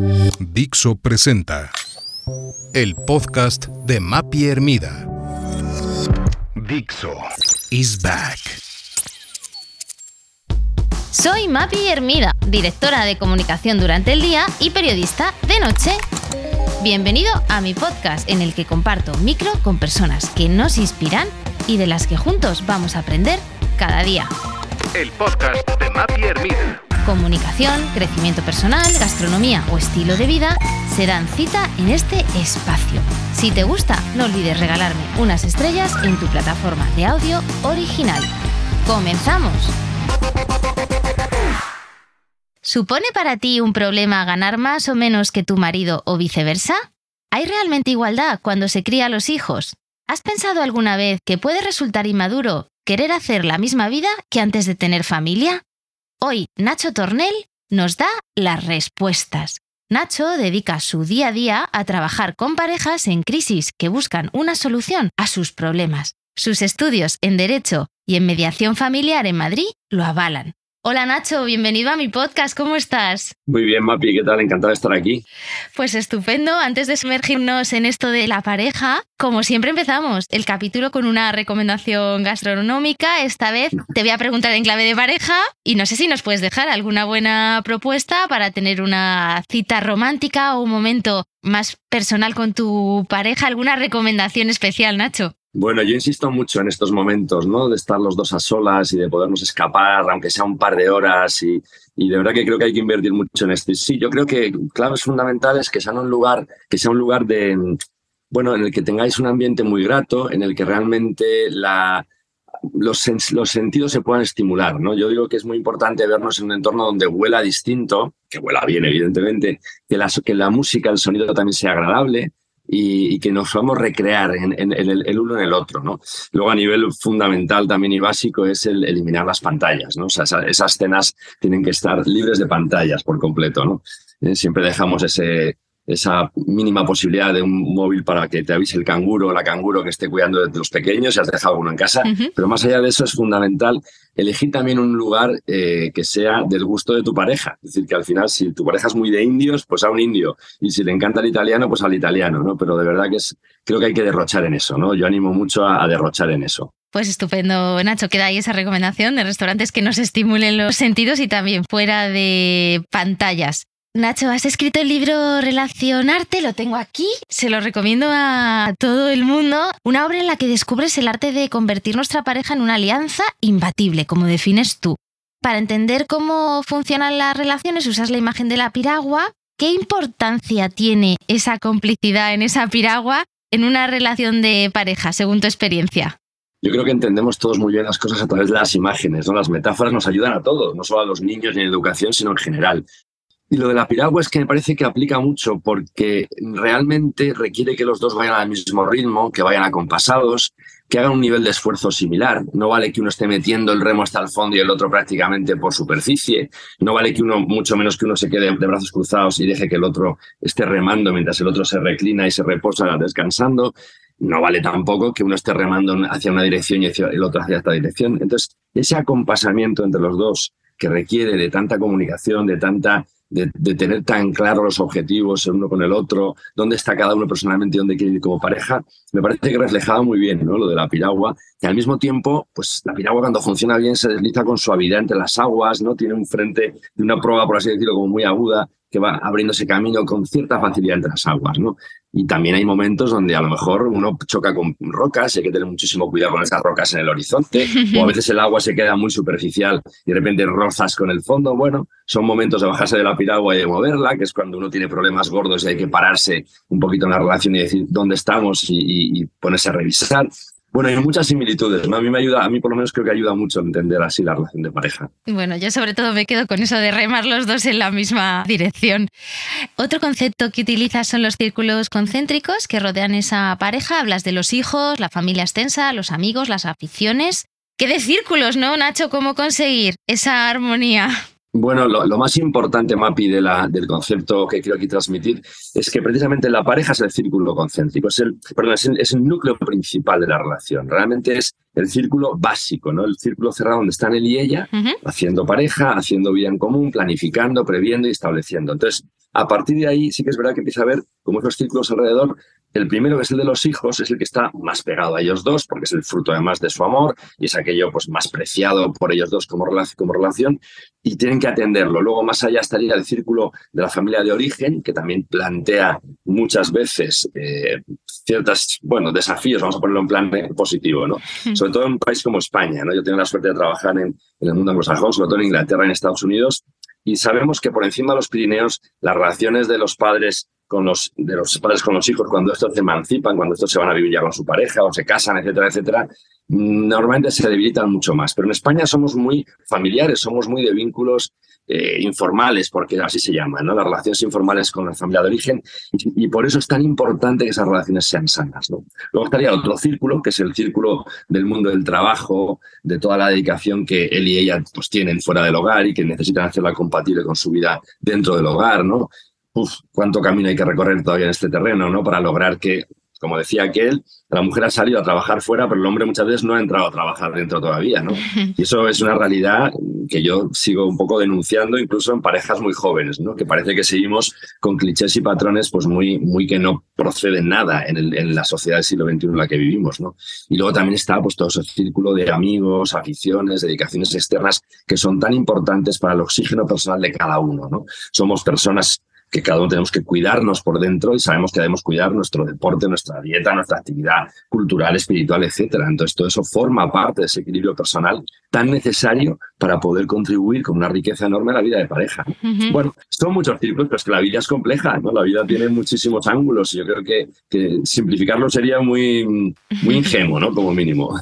Dixo presenta el podcast de Mapi Hermida. Dixo is back. Soy Mapi Hermida, directora de comunicación durante el día y periodista de noche. Bienvenido a mi podcast en el que comparto micro con personas que nos inspiran y de las que juntos vamos a aprender cada día. El podcast de Mapi Hermida. Comunicación, crecimiento personal, gastronomía o estilo de vida se dan cita en este espacio. Si te gusta, no olvides regalarme unas estrellas en tu plataforma de audio original. ¡Comenzamos! ¿Supone para ti un problema ganar más o menos que tu marido o viceversa? ¿Hay realmente igualdad cuando se cría a los hijos? ¿Has pensado alguna vez que puede resultar inmaduro querer hacer la misma vida que antes de tener familia? Hoy Nacho Tornel nos da las respuestas. Nacho dedica su día a día a trabajar con parejas en crisis que buscan una solución a sus problemas. Sus estudios en Derecho y en Mediación Familiar en Madrid lo avalan. Hola Nacho, bienvenido a mi podcast, ¿cómo estás? Muy bien, Mapi, ¿qué tal? Encantado de estar aquí. Pues estupendo, antes de sumergirnos en esto de la pareja, como siempre empezamos el capítulo con una recomendación gastronómica, esta vez te voy a preguntar en clave de pareja y no sé si nos puedes dejar alguna buena propuesta para tener una cita romántica o un momento más personal con tu pareja, alguna recomendación especial, Nacho. Bueno, yo insisto mucho en estos momentos, ¿no? De estar los dos a solas y de podernos escapar, aunque sea un par de horas. Y, de verdad que creo que hay que invertir mucho en esto. Y sí, yo creo que claves fundamentales que sean un lugar, que sea un lugar de, bueno, en el que tengáis un ambiente muy grato, en el que realmente los, sentidos se puedan estimular. ¿no? Yo digo que es muy importante vernos en un entorno donde huela distinto, que huela bien, evidentemente, que la música, el sonido también sea agradable, y, que nos podamos recrear en, el, uno en el otro. ¿no? Luego, a nivel fundamental también y básico, es el eliminar las pantallas. ¿no? O sea, esas, esas escenas tienen que estar libres de pantallas por completo. ¿no? Eh, siempre dejamos ese, esa mínima posibilidad de un móvil para que te avise el canguro o la canguro que esté cuidando de los pequeños, si has dejado uno en casa. Pero más allá de eso es fundamental elegir también un lugar eh, que sea del gusto de tu pareja. Es decir, que al final si tu pareja es muy de indios, pues a un indio. Y si le encanta el italiano, pues al italiano, ¿no? Pero de verdad que es, creo que hay que derrochar en eso, ¿no? Yo animo mucho a, a derrochar en eso. Pues estupendo, Nacho. Queda ahí esa recomendación de restaurantes que nos estimulen los sentidos y también fuera de pantallas. Nacho, has escrito el libro Relacionarte, lo tengo aquí, se lo recomiendo a todo el mundo. Una obra en la que descubres el arte de convertir nuestra pareja en una alianza imbatible, como defines tú. Para entender cómo funcionan las relaciones usas la imagen de la piragua. ¿Qué importancia tiene esa complicidad en esa piragua en una relación de pareja, según tu experiencia? Yo creo que entendemos todos muy bien las cosas a través de las imágenes, ¿no? Las metáforas nos ayudan a todos, no solo a los niños ni en educación, sino en general. Y lo de la piragua es que me parece que aplica mucho porque realmente requiere que los dos vayan al mismo ritmo, que vayan acompasados, que hagan un nivel de esfuerzo similar. No vale que uno esté metiendo el remo hasta el fondo y el otro prácticamente por superficie. No vale que uno, mucho menos que uno se quede de brazos cruzados y deje que el otro esté remando mientras el otro se reclina y se reposa descansando. No vale tampoco que uno esté remando hacia una dirección y el otro hacia esta dirección. Entonces, ese acompasamiento entre los dos que requiere de tanta comunicación, de tanta de, tener tan claros los objetivos el uno con el otro, dónde está cada uno personalmente y dónde quiere ir como pareja, me parece que reflejaba muy bien ¿no? lo de la piragua. Y al mismo tiempo, pues la piragua cuando funciona bien se desliza con suavidad entre las aguas, ¿no? tiene un frente de una prueba, por así decirlo, como muy aguda, que va abriéndose camino con cierta facilidad entre las aguas. ¿no? Y también hay momentos donde a lo mejor uno choca con rocas y hay que tener muchísimo cuidado con esas rocas en el horizonte, o a veces el agua se queda muy superficial y de repente rozas con el fondo. Bueno, son momentos de bajarse de la piragua y de moverla, que es cuando uno tiene problemas gordos y hay que pararse un poquito en la relación y decir dónde estamos y, y ponerse a revisar. Bueno, hay muchas similitudes. A mí me ayuda, a mí por lo menos creo que ayuda mucho a entender así la relación de pareja. Bueno, yo sobre todo me quedo con eso de remar los dos en la misma dirección. Otro concepto que utilizas son los círculos concéntricos que rodean esa pareja. Hablas de los hijos, la familia extensa, los amigos, las aficiones. ¿Qué de círculos, no, Nacho? ¿Cómo conseguir esa armonía? Bueno, lo, más importante, Mapi, de la, del concepto que quiero aquí transmitir es que precisamente la pareja es el círculo concéntrico, es el, perdón, es el, núcleo principal de la relación. Realmente es el círculo básico, ¿no? El círculo cerrado donde están él y ella, haciendo pareja, haciendo vida en común, planificando, previendo y estableciendo. Entonces, a partir de ahí sí que es verdad que empieza a ver cómo esos círculos alrededor el primero, que es el de los hijos, es el que está más pegado a ellos dos, porque es el fruto además de su amor y es aquello pues, más preciado por ellos dos como, como relación, y tienen que atenderlo. Luego, más allá estaría el círculo de la familia de origen, que también plantea muchas veces eh, ciertos bueno, desafíos, vamos a ponerlo en plan positivo, ¿no? Sobre todo en un país como España, ¿no? Yo tengo la suerte de trabajar en, en el mundo anglosajón, sobre todo en Inglaterra, en Estados Unidos, y sabemos que por encima de los Pirineos las relaciones de los padres con los, de los padres con los hijos cuando estos se emancipan, cuando estos se van a vivir ya con su pareja o se casan, etcétera, etcétera, normalmente se debilitan mucho más. Pero en España somos muy familiares, somos muy de vínculos eh, informales, porque así se llaman, ¿no? Las relaciones informales con la familia de origen, y, por eso es tan importante que esas relaciones sean sanas, ¿no? Luego estaría otro círculo, que es el círculo del mundo del trabajo, de toda la dedicación que él y ella pues, tienen fuera del hogar y que necesitan hacerla compatible con su vida dentro del hogar, ¿no? Uf, cuánto camino hay que recorrer todavía en este terreno, ¿no? Para lograr que, como decía aquel, la mujer ha salido a trabajar fuera, pero el hombre muchas veces no ha entrado a trabajar dentro todavía, ¿no? Y eso es una realidad que yo sigo un poco denunciando, incluso en parejas muy jóvenes, ¿no? Que parece que seguimos con clichés y patrones, pues muy, muy que no proceden nada en, en la sociedad del siglo XXI en la que vivimos, ¿no? Y luego también está, pues, todo ese círculo de amigos, aficiones, dedicaciones externas que son tan importantes para el oxígeno personal de cada uno, ¿no? Somos personas que cada uno tenemos que cuidarnos por dentro y sabemos que debemos cuidar nuestro deporte, nuestra dieta, nuestra actividad cultural, espiritual, etcétera. Entonces, todo eso forma parte de ese equilibrio personal tan necesario para poder contribuir con una riqueza enorme a la vida de pareja. Bueno, son muchos círculos, pero es que la vida es compleja, ¿no? La vida tiene muchísimos ángulos y yo creo que, que simplificarlo sería muy, muy ingenuo, ¿no? Como mínimo.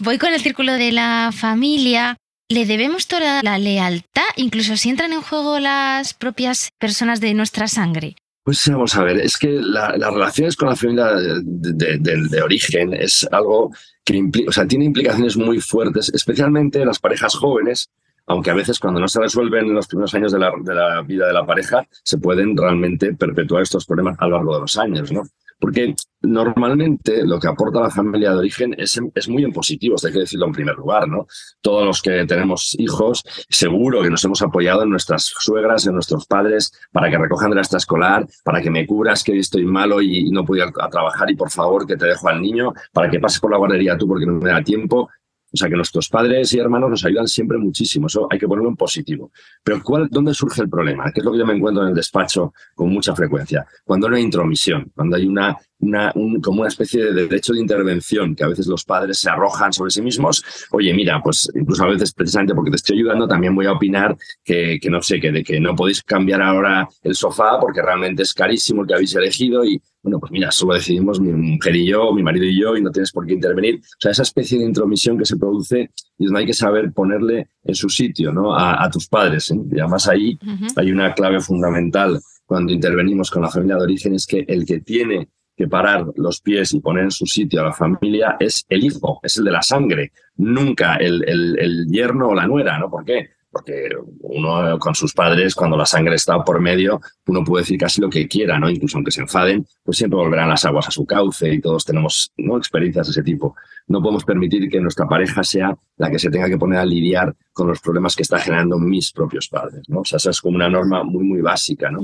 Voy con el círculo de la familia. ¿Le debemos toda la lealtad, incluso si entran en juego las propias personas de nuestra sangre? Pues vamos a ver, es que las relaciones con la familia de, origen es algo que o sea, tiene implicaciones muy fuertes, especialmente las parejas jóvenes, aunque a veces cuando no se resuelven en los primeros años la, de la vida de la pareja, se pueden realmente perpetuar estos problemas a lo largo de los años, ¿no? Porque normalmente lo que aporta la familia de origen es, es muy en positivo, hay que decirlo en primer lugar, ¿no? Todos los que tenemos hijos, seguro que nos hemos apoyado en nuestras suegras, en nuestros padres, para que recojan de la escolar, para que me cubras que estoy malo y, no puedo a, trabajar y por favor que te dejo al niño, para que pases por la guardería tú porque no me da tiempo. O sea, que nuestros padres y hermanos nos ayudan siempre muchísimo. Eso hay que ponerlo en positivo. Pero ¿cuál, ¿dónde surge el problema? Que es lo que yo me encuentro en el despacho con mucha frecuencia. Cuando hay intromisión, cuando hay una, una como una especie de derecho de intervención que a veces los padres se arrojan sobre sí mismos. Oye, mira, pues incluso a veces precisamente porque te estoy ayudando, también voy a opinar que, que no sé, que, de que no podéis cambiar ahora el sofá porque realmente es carísimo el que habéis elegido y bueno, pues mira, solo decidimos mi mujer y yo, mi marido y yo, y no tienes por qué intervenir. O sea, esa especie de intromisión que se produce y donde hay que saber ponerle en su sitio ¿no? a, tus padres. ¿eh? Y además ahí hay una clave fundamental cuando intervenimos con la familia de origen, es que el que tiene que parar los pies y poner en su sitio a la familia es el hijo, es el de la sangre, nunca el, el, el yerno o la nuera, ¿no? ¿Por qué? porque uno con sus padres, cuando la sangre está por medio, uno puede decir casi lo que quiera, ¿no? Incluso aunque se enfaden, pues siempre volverán las aguas a su cauce y todos tenemos ¿no? experiencias de ese tipo. No podemos permitir que nuestra pareja sea la que se tenga que poner a lidiar con los problemas que está generando mis propios padres, ¿no? O sea, esa es como una norma muy, muy básica, ¿no?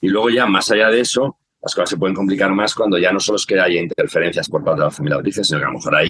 Y luego ya, más allá de eso, las cosas se pueden complicar más cuando ya no solo es que haya interferencias por parte de la familia sino que a lo mejor hay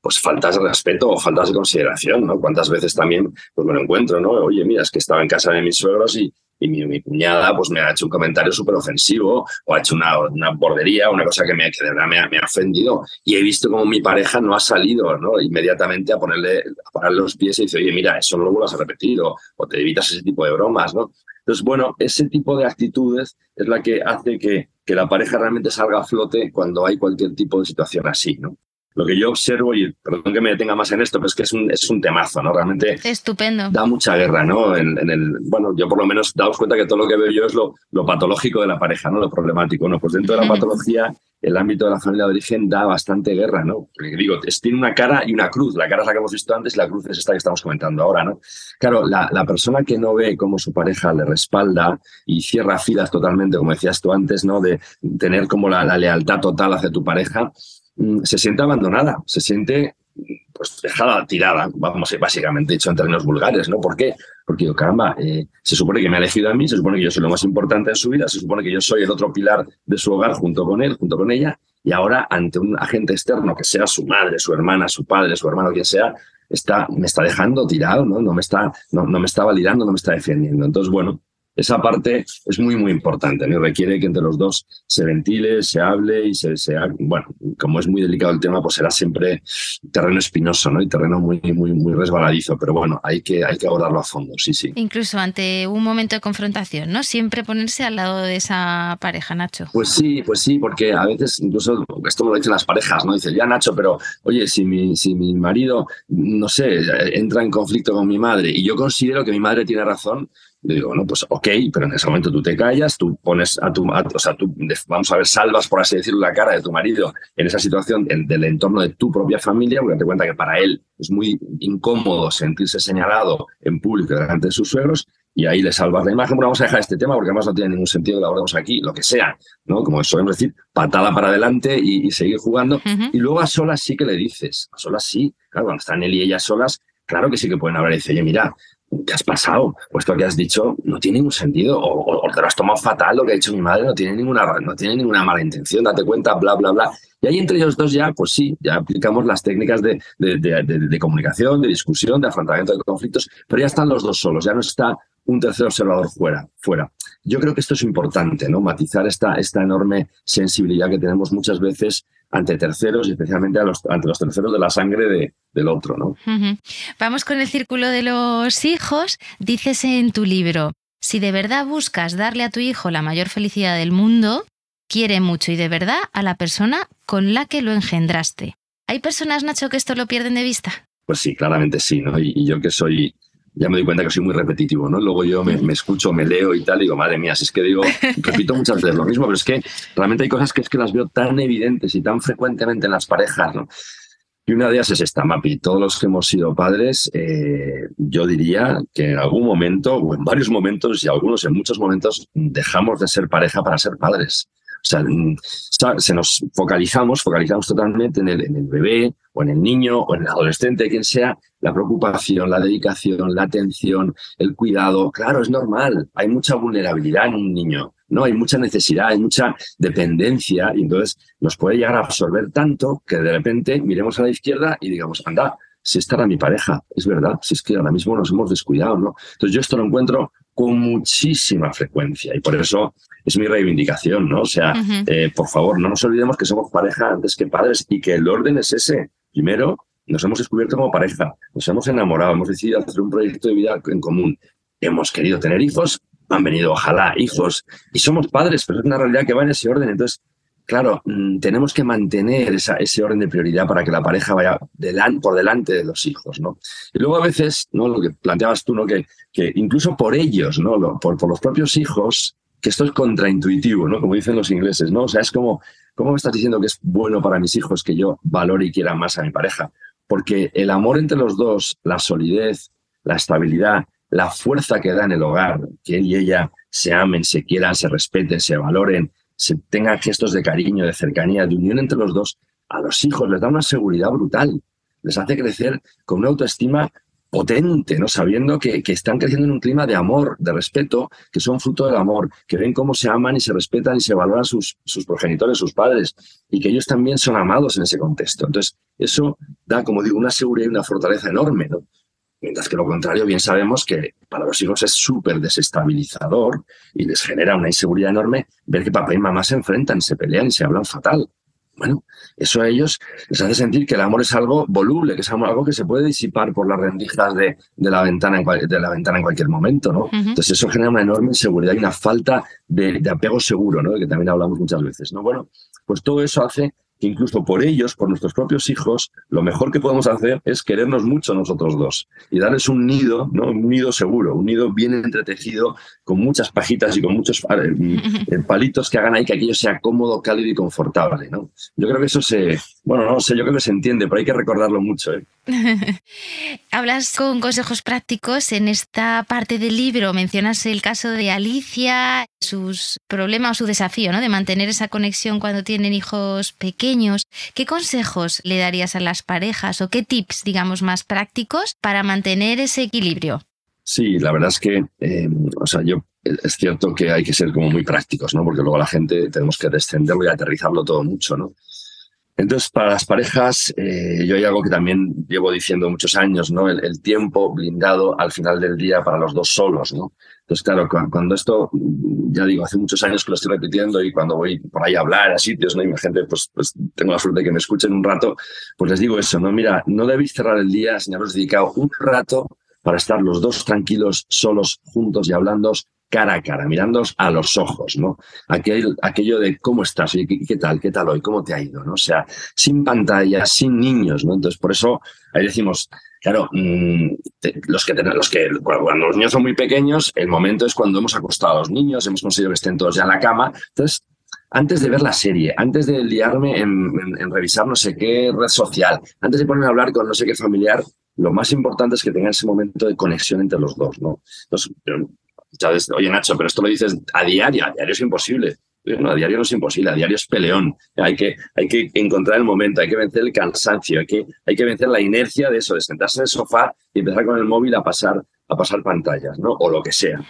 pues faltas de respeto o faltas de consideración, ¿no? Cuántas veces también pues me lo encuentro, ¿no? Oye, mira, es que estaba en casa de mis suegros y, y mi, cuñada pues me ha hecho un comentario súper ofensivo o ha hecho una, una, bordería, una cosa que, me, que de verdad me ha, me ha, ofendido y he visto como mi pareja no ha salido ¿no? inmediatamente a ponerle a pararle los pies y dice, oye, mira, eso no lo vuelvas a repetir o, o, te evitas ese tipo de bromas, ¿no? Entonces, bueno, ese tipo de actitudes es la que hace que, que la pareja realmente salga a flote cuando hay cualquier tipo de situación así, ¿no? Lo que yo observo, y perdón que me detenga más en esto, pero es que es un, es un temazo, ¿no? Realmente Estupendo. da mucha guerra, ¿no? En, en el, bueno, yo por lo menos daos cuenta que todo lo que veo yo es lo, lo patológico de la pareja, ¿no? Lo problemático, ¿no? Pues dentro de la patología, el ámbito de la familia de origen da bastante guerra, ¿no? Porque digo, es, tiene una cara y una cruz. La cara es la que hemos visto antes y la cruz es esta que estamos comentando ahora, ¿no? Claro, la, la persona que no ve cómo su pareja le respalda y cierra filas totalmente, como decías tú antes, ¿no? De tener como la, la lealtad total hacia tu pareja, se siente abandonada, se siente pues dejada tirada, vamos, básicamente dicho en términos vulgares, ¿no? ¿Por qué? Porque yo, caramba, eh, se supone que me ha elegido a mí, se supone que yo soy lo más importante en su vida, se supone que yo soy el otro pilar de su hogar junto con él, junto con ella, y ahora ante un agente externo, que sea su madre, su hermana, su padre, su hermano, quien sea, está, me está dejando tirado, ¿no? No me está, no, no me está validando, no me está defendiendo. Entonces, bueno, esa parte es muy, muy importante, ¿no? Requiere que entre los dos se ventile, se hable y se, se, bueno, como es muy delicado el tema, pues será siempre terreno espinoso, ¿no? Y terreno muy, muy, muy resbaladizo, pero bueno, hay que, hay que abordarlo a fondo, sí, sí. Incluso ante un momento de confrontación, ¿no? Siempre ponerse al lado de esa pareja, Nacho. Pues sí, pues sí, porque a veces incluso, esto me lo dicen las parejas, ¿no? Dice, ya Nacho, pero oye, si mi, si mi marido, no sé, entra en conflicto con mi madre y yo considero que mi madre tiene razón, digo, no, pues ok, pero en ese momento tú te callas, tú pones a tu, a, o sea, tú, vamos a ver, salvas, por así decirlo, la cara de tu marido en esa situación en, del entorno de tu propia familia, porque te cuenta que para él es muy incómodo sentirse señalado en público delante de sus suegros, y ahí le salvas la imagen. Bueno, vamos a dejar este tema porque además no tiene ningún sentido que lo abordemos aquí, lo que sea, ¿no? Como solemos decir, patada para adelante y, y seguir jugando. Uh -huh. Y luego a solas sí que le dices, a solas sí, claro, cuando están él y ella solas, claro que sí que pueden hablar y decir, oye, mira, ¿qué has pasado? Pues esto que has dicho no tiene ningún sentido, o, o, te lo has tomado fatal, lo que ha dicho mi madre no tiene ninguna, no tiene ninguna mala intención, date cuenta, bla, bla, bla. Y ahí entre ellos dos ya, pues sí, ya aplicamos las técnicas de, de, de, de comunicación, de discusión, de afrontamiento de conflictos, pero ya están los dos solos, ya no está un tercer observador fuera. fuera. Yo creo que esto es importante, ¿no? Matizar esta, esta enorme sensibilidad que tenemos muchas veces ante terceros y especialmente a los, ante los terceros de la sangre de, del otro, ¿no? Uh -huh. Vamos con el círculo de los hijos. Dices en tu libro, si de verdad buscas darle a tu hijo la mayor felicidad del mundo, quiere mucho y de verdad a la persona con la que lo engendraste. ¿Hay personas, Nacho, que esto lo pierden de vista? Pues sí, claramente sí, ¿no? Y, y yo que soy ya me doy cuenta que soy muy repetitivo, ¿no? Luego yo me, me, escucho, me leo y tal, y digo, madre mía, si es que digo, repito muchas veces lo mismo, pero es que realmente hay cosas que es que las veo tan evidentes y tan frecuentemente en las parejas, ¿no? Y una de ellas es esta, Mapi. Todos los que hemos sido padres, eh, yo diría que en algún momento, o en varios momentos, y algunos en muchos momentos, dejamos de ser pareja para ser padres. O sea, se nos focalizamos, focalizamos totalmente en el, en el bebé o en el niño o en el adolescente, quien sea, la preocupación, la dedicación, la atención, el cuidado. Claro, es normal. Hay mucha vulnerabilidad en un niño, ¿no? Hay mucha necesidad, hay mucha dependencia y entonces nos puede llegar a absorber tanto que de repente miremos a la izquierda y digamos, anda, si esta era mi pareja, es verdad, si es que ahora mismo nos hemos descuidado, ¿no? Entonces yo esto lo encuentro con muchísima frecuencia y por eso es mi reivindicación, ¿no? O sea, uh -huh. eh, por favor, no nos olvidemos que somos pareja antes que padres y que el orden es ese. Primero, nos hemos descubierto como pareja, nos hemos enamorado, hemos decidido hacer un proyecto de vida en común, hemos querido tener hijos, han venido, ojalá, hijos, y somos padres, pero es una realidad que va en ese orden. Entonces, claro, mmm, tenemos que mantener ese orden de prioridad para que la pareja vaya por delante de los hijos, ¿no? Y luego a veces, ¿no? Lo que planteabas tú, ¿no? Que, que incluso por ellos, ¿no? Por los propios hijos, que esto es contraintuitivo, ¿no? Como dicen los ingleses, ¿no? O sea, es como, ¿cómo me estás diciendo que es bueno para mis hijos que yo valore y quiera más a mi pareja? Porque el amor entre los dos, la solidez, la estabilidad, la fuerza que da en el hogar, que él y ella se amen, se quieran, se respeten, se valoren, se tengan gestos de cariño, de cercanía, de unión entre los dos, a los hijos les da una seguridad brutal, les hace crecer con una autoestima potente, ¿no? sabiendo que, que, están creciendo en un clima de amor, de respeto, que son fruto del amor, que ven cómo se aman y se respetan y se valoran sus, sus progenitores, sus padres, y que ellos también son amados en ese contexto. Entonces, eso da, como digo, una seguridad y una fortaleza enorme. ¿no? Mientras que lo contrario, bien sabemos que para los hijos es súper desestabilizador y les genera una inseguridad enorme ver que papá y mamá se enfrentan, se pelean y se hablan fatal. Bueno, eso a ellos les hace sentir que el amor es algo voluble, que es algo que se puede disipar por las rendijas de, de, la, ventana en cual, de la ventana en cualquier momento, ¿no? Uh -huh. Entonces eso genera una enorme inseguridad y una falta de, de, apego seguro, ¿no? Que también hablamos muchas veces, ¿no? Bueno, pues todo eso hace que incluso por ellos, por nuestros propios hijos, lo mejor que podemos hacer es querernos mucho nosotros dos y darles un nido, ¿no? un nido seguro, un nido bien entretejido, con muchas pajitas y con muchos eh, eh, palitos que hagan ahí que aquello sea cómodo, cálido y confortable. ¿no? Yo creo que eso se, bueno, no sé, yo creo que se entiende, pero hay que recordarlo mucho. ¿eh? Hablas con consejos prácticos. En esta parte del libro mencionas el caso de Alicia, sus problemas o su desafío ¿no? de mantener esa conexión cuando tienen hijos pequeños. ¿Qué consejos le darías a las parejas o qué tips, digamos, más prácticos para mantener ese equilibrio? Sí, la verdad es que, eh, o sea, yo es cierto que hay que ser como muy prácticos, ¿no? Porque luego la gente tenemos que descenderlo y aterrizarlo todo mucho, ¿no? Entonces, para las parejas, eh, yo hay algo que también llevo diciendo muchos años, ¿no? El, tiempo blindado al final del día para los dos solos, ¿no? Entonces, claro, cuando esto, ya digo, hace muchos años que lo estoy repitiendo y cuando voy por ahí a hablar a sitios, ¿no? Y mi gente, pues, pues tengo la suerte de que me escuchen un rato, pues les digo eso, ¿no? Mira, no debéis cerrar el día sin haberos dedicado un rato para estar los dos tranquilos, solos, juntos y hablando cara a cara, mirándoos a los ojos, ¿no? Aquel, aquello de cómo estás, ¿qué, qué tal, qué tal hoy, cómo te ha ido, ¿no? O sea, sin pantalla, sin niños, ¿no? Entonces, por eso ahí decimos, claro, mm, los, que los que cuando los niños son muy pequeños, el momento es cuando hemos acostado a los niños, hemos conseguido que estén todos ya en la cama. Entonces, antes de ver la serie, antes de liarme en, revisar no sé qué red social, antes de ponerme a hablar con no sé qué familiar, lo más importante es que tengan ese momento de conexión entre los dos, ¿no? Oye Nacho, pero esto lo dices a diario, a diario es imposible. No, a diario no es imposible, a diario es peleón. Hay que, hay que encontrar el momento, hay que vencer el cansancio, hay que, hay que vencer la inercia de eso, de sentarse en el sofá y empezar con el móvil a pasar, a pasar pantallas, ¿no? O lo que sea.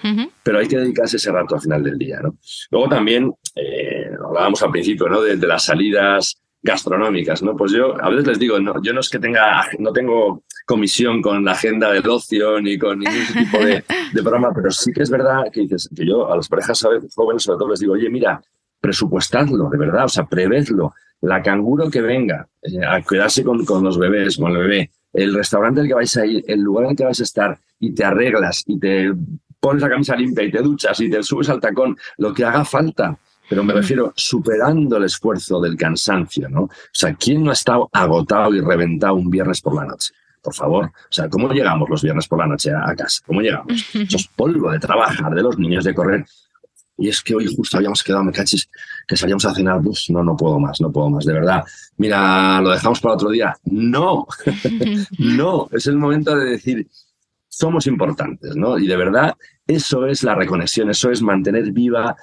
Pero hay que dedicarse ese rato al final del día, ¿no? Luego también, eh, hablábamos al principio, ¿no? de las salidas gastronómicas, ¿no? Pues yo a veces les digo, no, yo no es que tenga, no tengo comisión con la agenda del ocio ni con ningún tipo de, programa, pero sí que es verdad que dices, que yo a las parejas jóvenes sobre todo les digo, oye, mira, presupuestadlo, de verdad, o sea, prevedlo. La canguro que venga eh, a quedarse con, con los bebés, con el bebé, el restaurante al que vais a ir, el lugar en el que vais a estar y te arreglas y te pones la camisa limpia y te duchas y te subes al tacón, lo que haga falta pero me refiero superando el esfuerzo del cansancio, ¿no? O sea, ¿quién no ha estado agotado y reventado un viernes por la noche? Por favor, o sea, ¿cómo llegamos los viernes por la noche a, casa? ¿Cómo llegamos? Eso es polvo de trabajar, de los niños, de correr. Y es que hoy justo habíamos quedado, me cachis, que salíamos a cenar. Pues no, no puedo más, no puedo más, de verdad. Mira, ¿lo dejamos para otro día? No, no. Es el momento de decir, somos importantes, ¿no? Y de verdad, eso es la reconexión, eso es mantener viva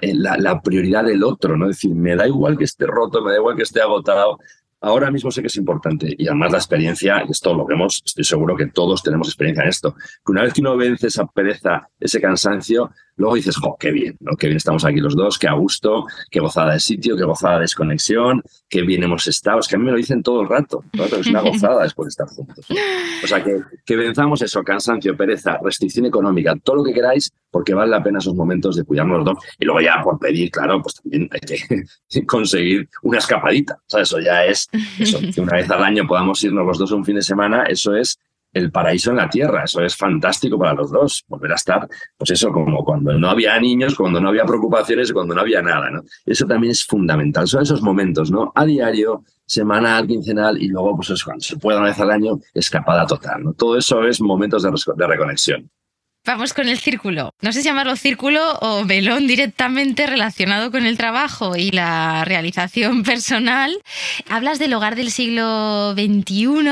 eh, la, prioridad del otro, ¿no? Es decir, me da igual que esté roto, me da igual que esté agotado, ahora mismo sé que es importante y además la experiencia, y esto lo vemos, estoy seguro que todos tenemos experiencia en esto, que una vez que uno vence esa pereza, ese cansancio, luego dices, jo, qué bien, ¿no? qué bien estamos aquí los dos, qué a gusto, qué gozada de sitio, qué gozada de desconexión, qué bien hemos estado. Es que a mí me lo dicen todo el rato, ¿no? es una gozada después de estar juntos. O sea, que, que venzamos eso, cansancio, pereza, restricción económica, todo lo que queráis, porque vale la pena esos momentos de cuidarnos los dos. Y luego ya por pedir, claro, pues también hay que conseguir una escapadita. O sea, eso ya es, eso, que una vez al año podamos irnos los dos un fin de semana, eso es el paraíso en la tierra. Eso es fantástico para los dos, volver a estar, pues eso, como cuando no había niños, cuando no había preocupaciones, cuando no había nada, ¿no? Eso también es fundamental. Son esos momentos, ¿no? A diario, semanal, quincenal y luego, pues cuando se pueda una vez al año, escapada total. Todo eso es momentos de, de reconexión. Vamos con el círculo. No sé si llamarlo círculo o velón directamente relacionado con el trabajo y la realización personal. Hablas del hogar del siglo XXI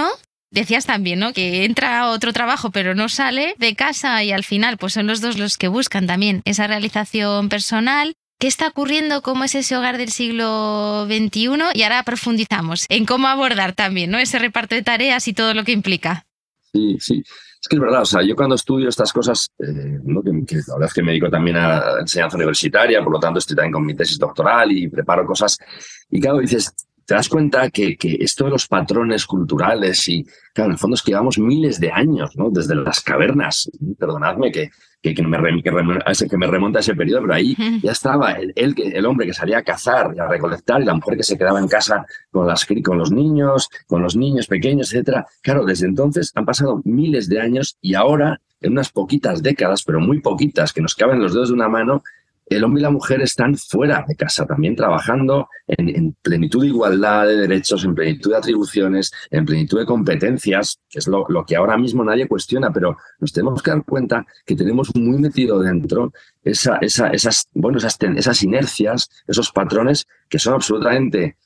Decías también, ¿no? Que entra otro trabajo pero no sale de casa y al final pues son los dos los que buscan también esa realización personal. ¿Qué está ocurriendo? ¿Cómo es ese hogar del siglo XXI? Y ahora profundizamos en cómo abordar también, ¿no? Ese reparto de tareas y todo lo que implica. Sí, sí. Es que es verdad, o sea, yo cuando estudio estas cosas, eh, que, la verdad es que me dedico también a enseñanza universitaria, por lo tanto estoy también con mi tesis doctoral y preparo cosas, y claro, dices, te das cuenta que, que, esto de los patrones culturales y, claro, en el fondo es que llevamos miles de años, ¿no? Desde las cavernas, perdonadme que, que, que, me, que, que me remonta a ese periodo, pero ahí ya estaba el, el, el, hombre que salía a cazar y a recolectar y la mujer que se quedaba en casa con, las, con los niños, con los niños pequeños, etcétera. Claro, desde entonces han pasado miles de años y ahora, en unas poquitas décadas, pero muy poquitas, que nos caben los dedos de una mano, el hombre y la mujer están fuera de casa, también trabajando en, plenitud de igualdad de derechos, en plenitud de atribuciones, en plenitud de competencias, que es lo, que ahora mismo nadie cuestiona, pero nos tenemos que dar cuenta que tenemos muy metido dentro esas inercias, esos patrones que son absolutamente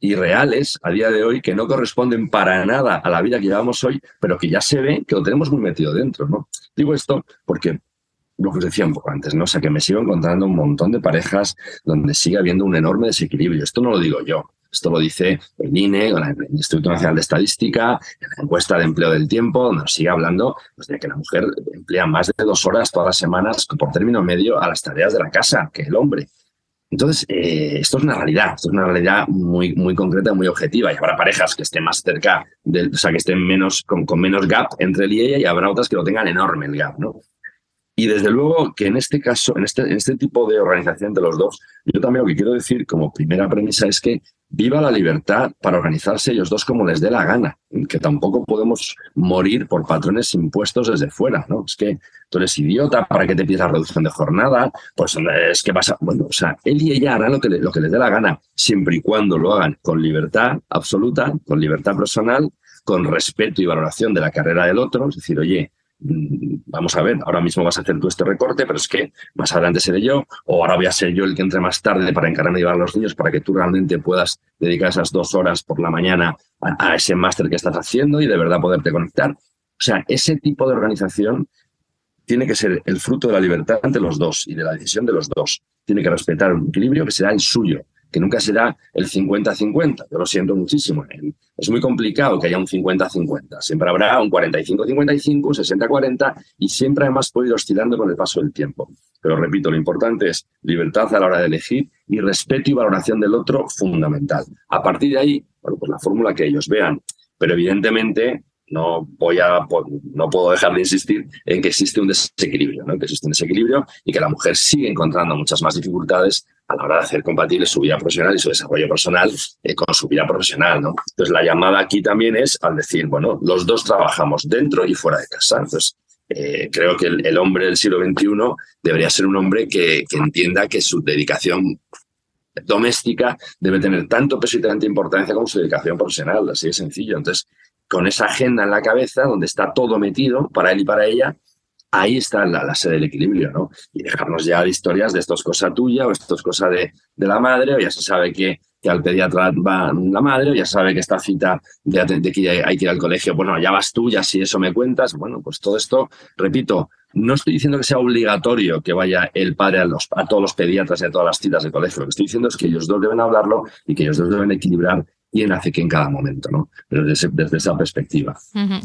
irreales a día de hoy, que no corresponden para nada a la vida que llevamos hoy, pero que ya se ve que lo tenemos muy metido dentro. ¿no? Digo esto porque lo que os decía un poco antes, ¿no? O sea, que me sigo encontrando un montón de parejas donde sigue habiendo un enorme desequilibrio. Esto no lo digo yo, esto lo dice el INE, el Instituto Nacional de Estadística, en la encuesta de empleo del tiempo, donde nos sigue hablando pues, de que la mujer emplea más de dos horas todas las semanas por término medio a las tareas de la casa que el hombre. Entonces, eh, esto es una realidad, esto es una realidad muy, muy concreta, muy objetiva. Y habrá parejas que estén más cerca, del, o sea, que estén menos, con, con menos gap entre él y ella, y habrá otras que lo tengan enorme el gap, ¿no? Y desde luego que en este caso, en este, en este tipo de organización de los dos, yo también lo que quiero decir como primera premisa es que viva la libertad para organizarse ellos dos como les dé la gana, que tampoco podemos morir por patrones impuestos desde fuera, ¿no? Es que tú eres idiota, ¿para que te pides la reducción de jornada? Pues es que pasa, bueno, o sea, él y ella harán lo que, lo que les dé la gana, siempre y cuando lo hagan con libertad absoluta, con libertad personal, con respeto y valoración de la carrera del otro, es decir, oye, vamos a ver, ahora mismo vas a hacer tú este recorte, pero es que más adelante seré yo, o ahora voy a ser yo el que entre más tarde para encargarme de llevar a los niños para que tú realmente puedas dedicar esas dos horas por la mañana a, ese máster que estás haciendo y de verdad poderte conectar. O sea, ese tipo de organización tiene que ser el fruto de la libertad entre los dos y de la decisión de los dos. Tiene que respetar un equilibrio que será el suyo que nunca será el 50-50. Yo lo siento muchísimo. Es muy complicado que haya un 50-50. Siempre habrá un 45-55, 60-40 y siempre además puede ir oscilando con el paso del tiempo. Pero repito, lo importante es libertad a la hora de elegir y respeto y valoración del otro fundamental. A partir de ahí, bueno, pues la fórmula que ellos vean. Pero evidentemente no voy a no puedo dejar de insistir en que existe un desequilibrio, ¿no? que existe un desequilibrio y que la mujer sigue encontrando muchas más dificultades a la hora de hacer compatible su vida profesional y su desarrollo personal eh, con su vida profesional. ¿no? Entonces, la llamada aquí también es al decir, bueno, los dos trabajamos dentro y fuera de casa. Entonces, eh, creo que el, hombre del siglo XXI debería ser un hombre que, que entienda que su dedicación doméstica debe tener tanto peso y tanta importancia como su dedicación profesional, así de sencillo. Entonces, con esa agenda en la cabeza, donde está todo metido para él y para ella, ahí está la, la sede del equilibrio, ¿no? Y dejarnos ya de historias de esto es cosa tuya o esto es cosa de, de la madre o ya se sabe que, que, al pediatra va la madre o ya sabe que esta cita de, que hay que ir al colegio, bueno, ya vas tú, ya si eso me cuentas, bueno, pues todo esto, repito, no estoy diciendo que sea obligatorio que vaya el padre a, a todos los pediatras y a todas las citas de colegio, lo que estoy diciendo es que ellos dos deben hablarlo y que ellos dos deben equilibrar quién hace qué en cada momento, ¿no? Pero desde, esa perspectiva.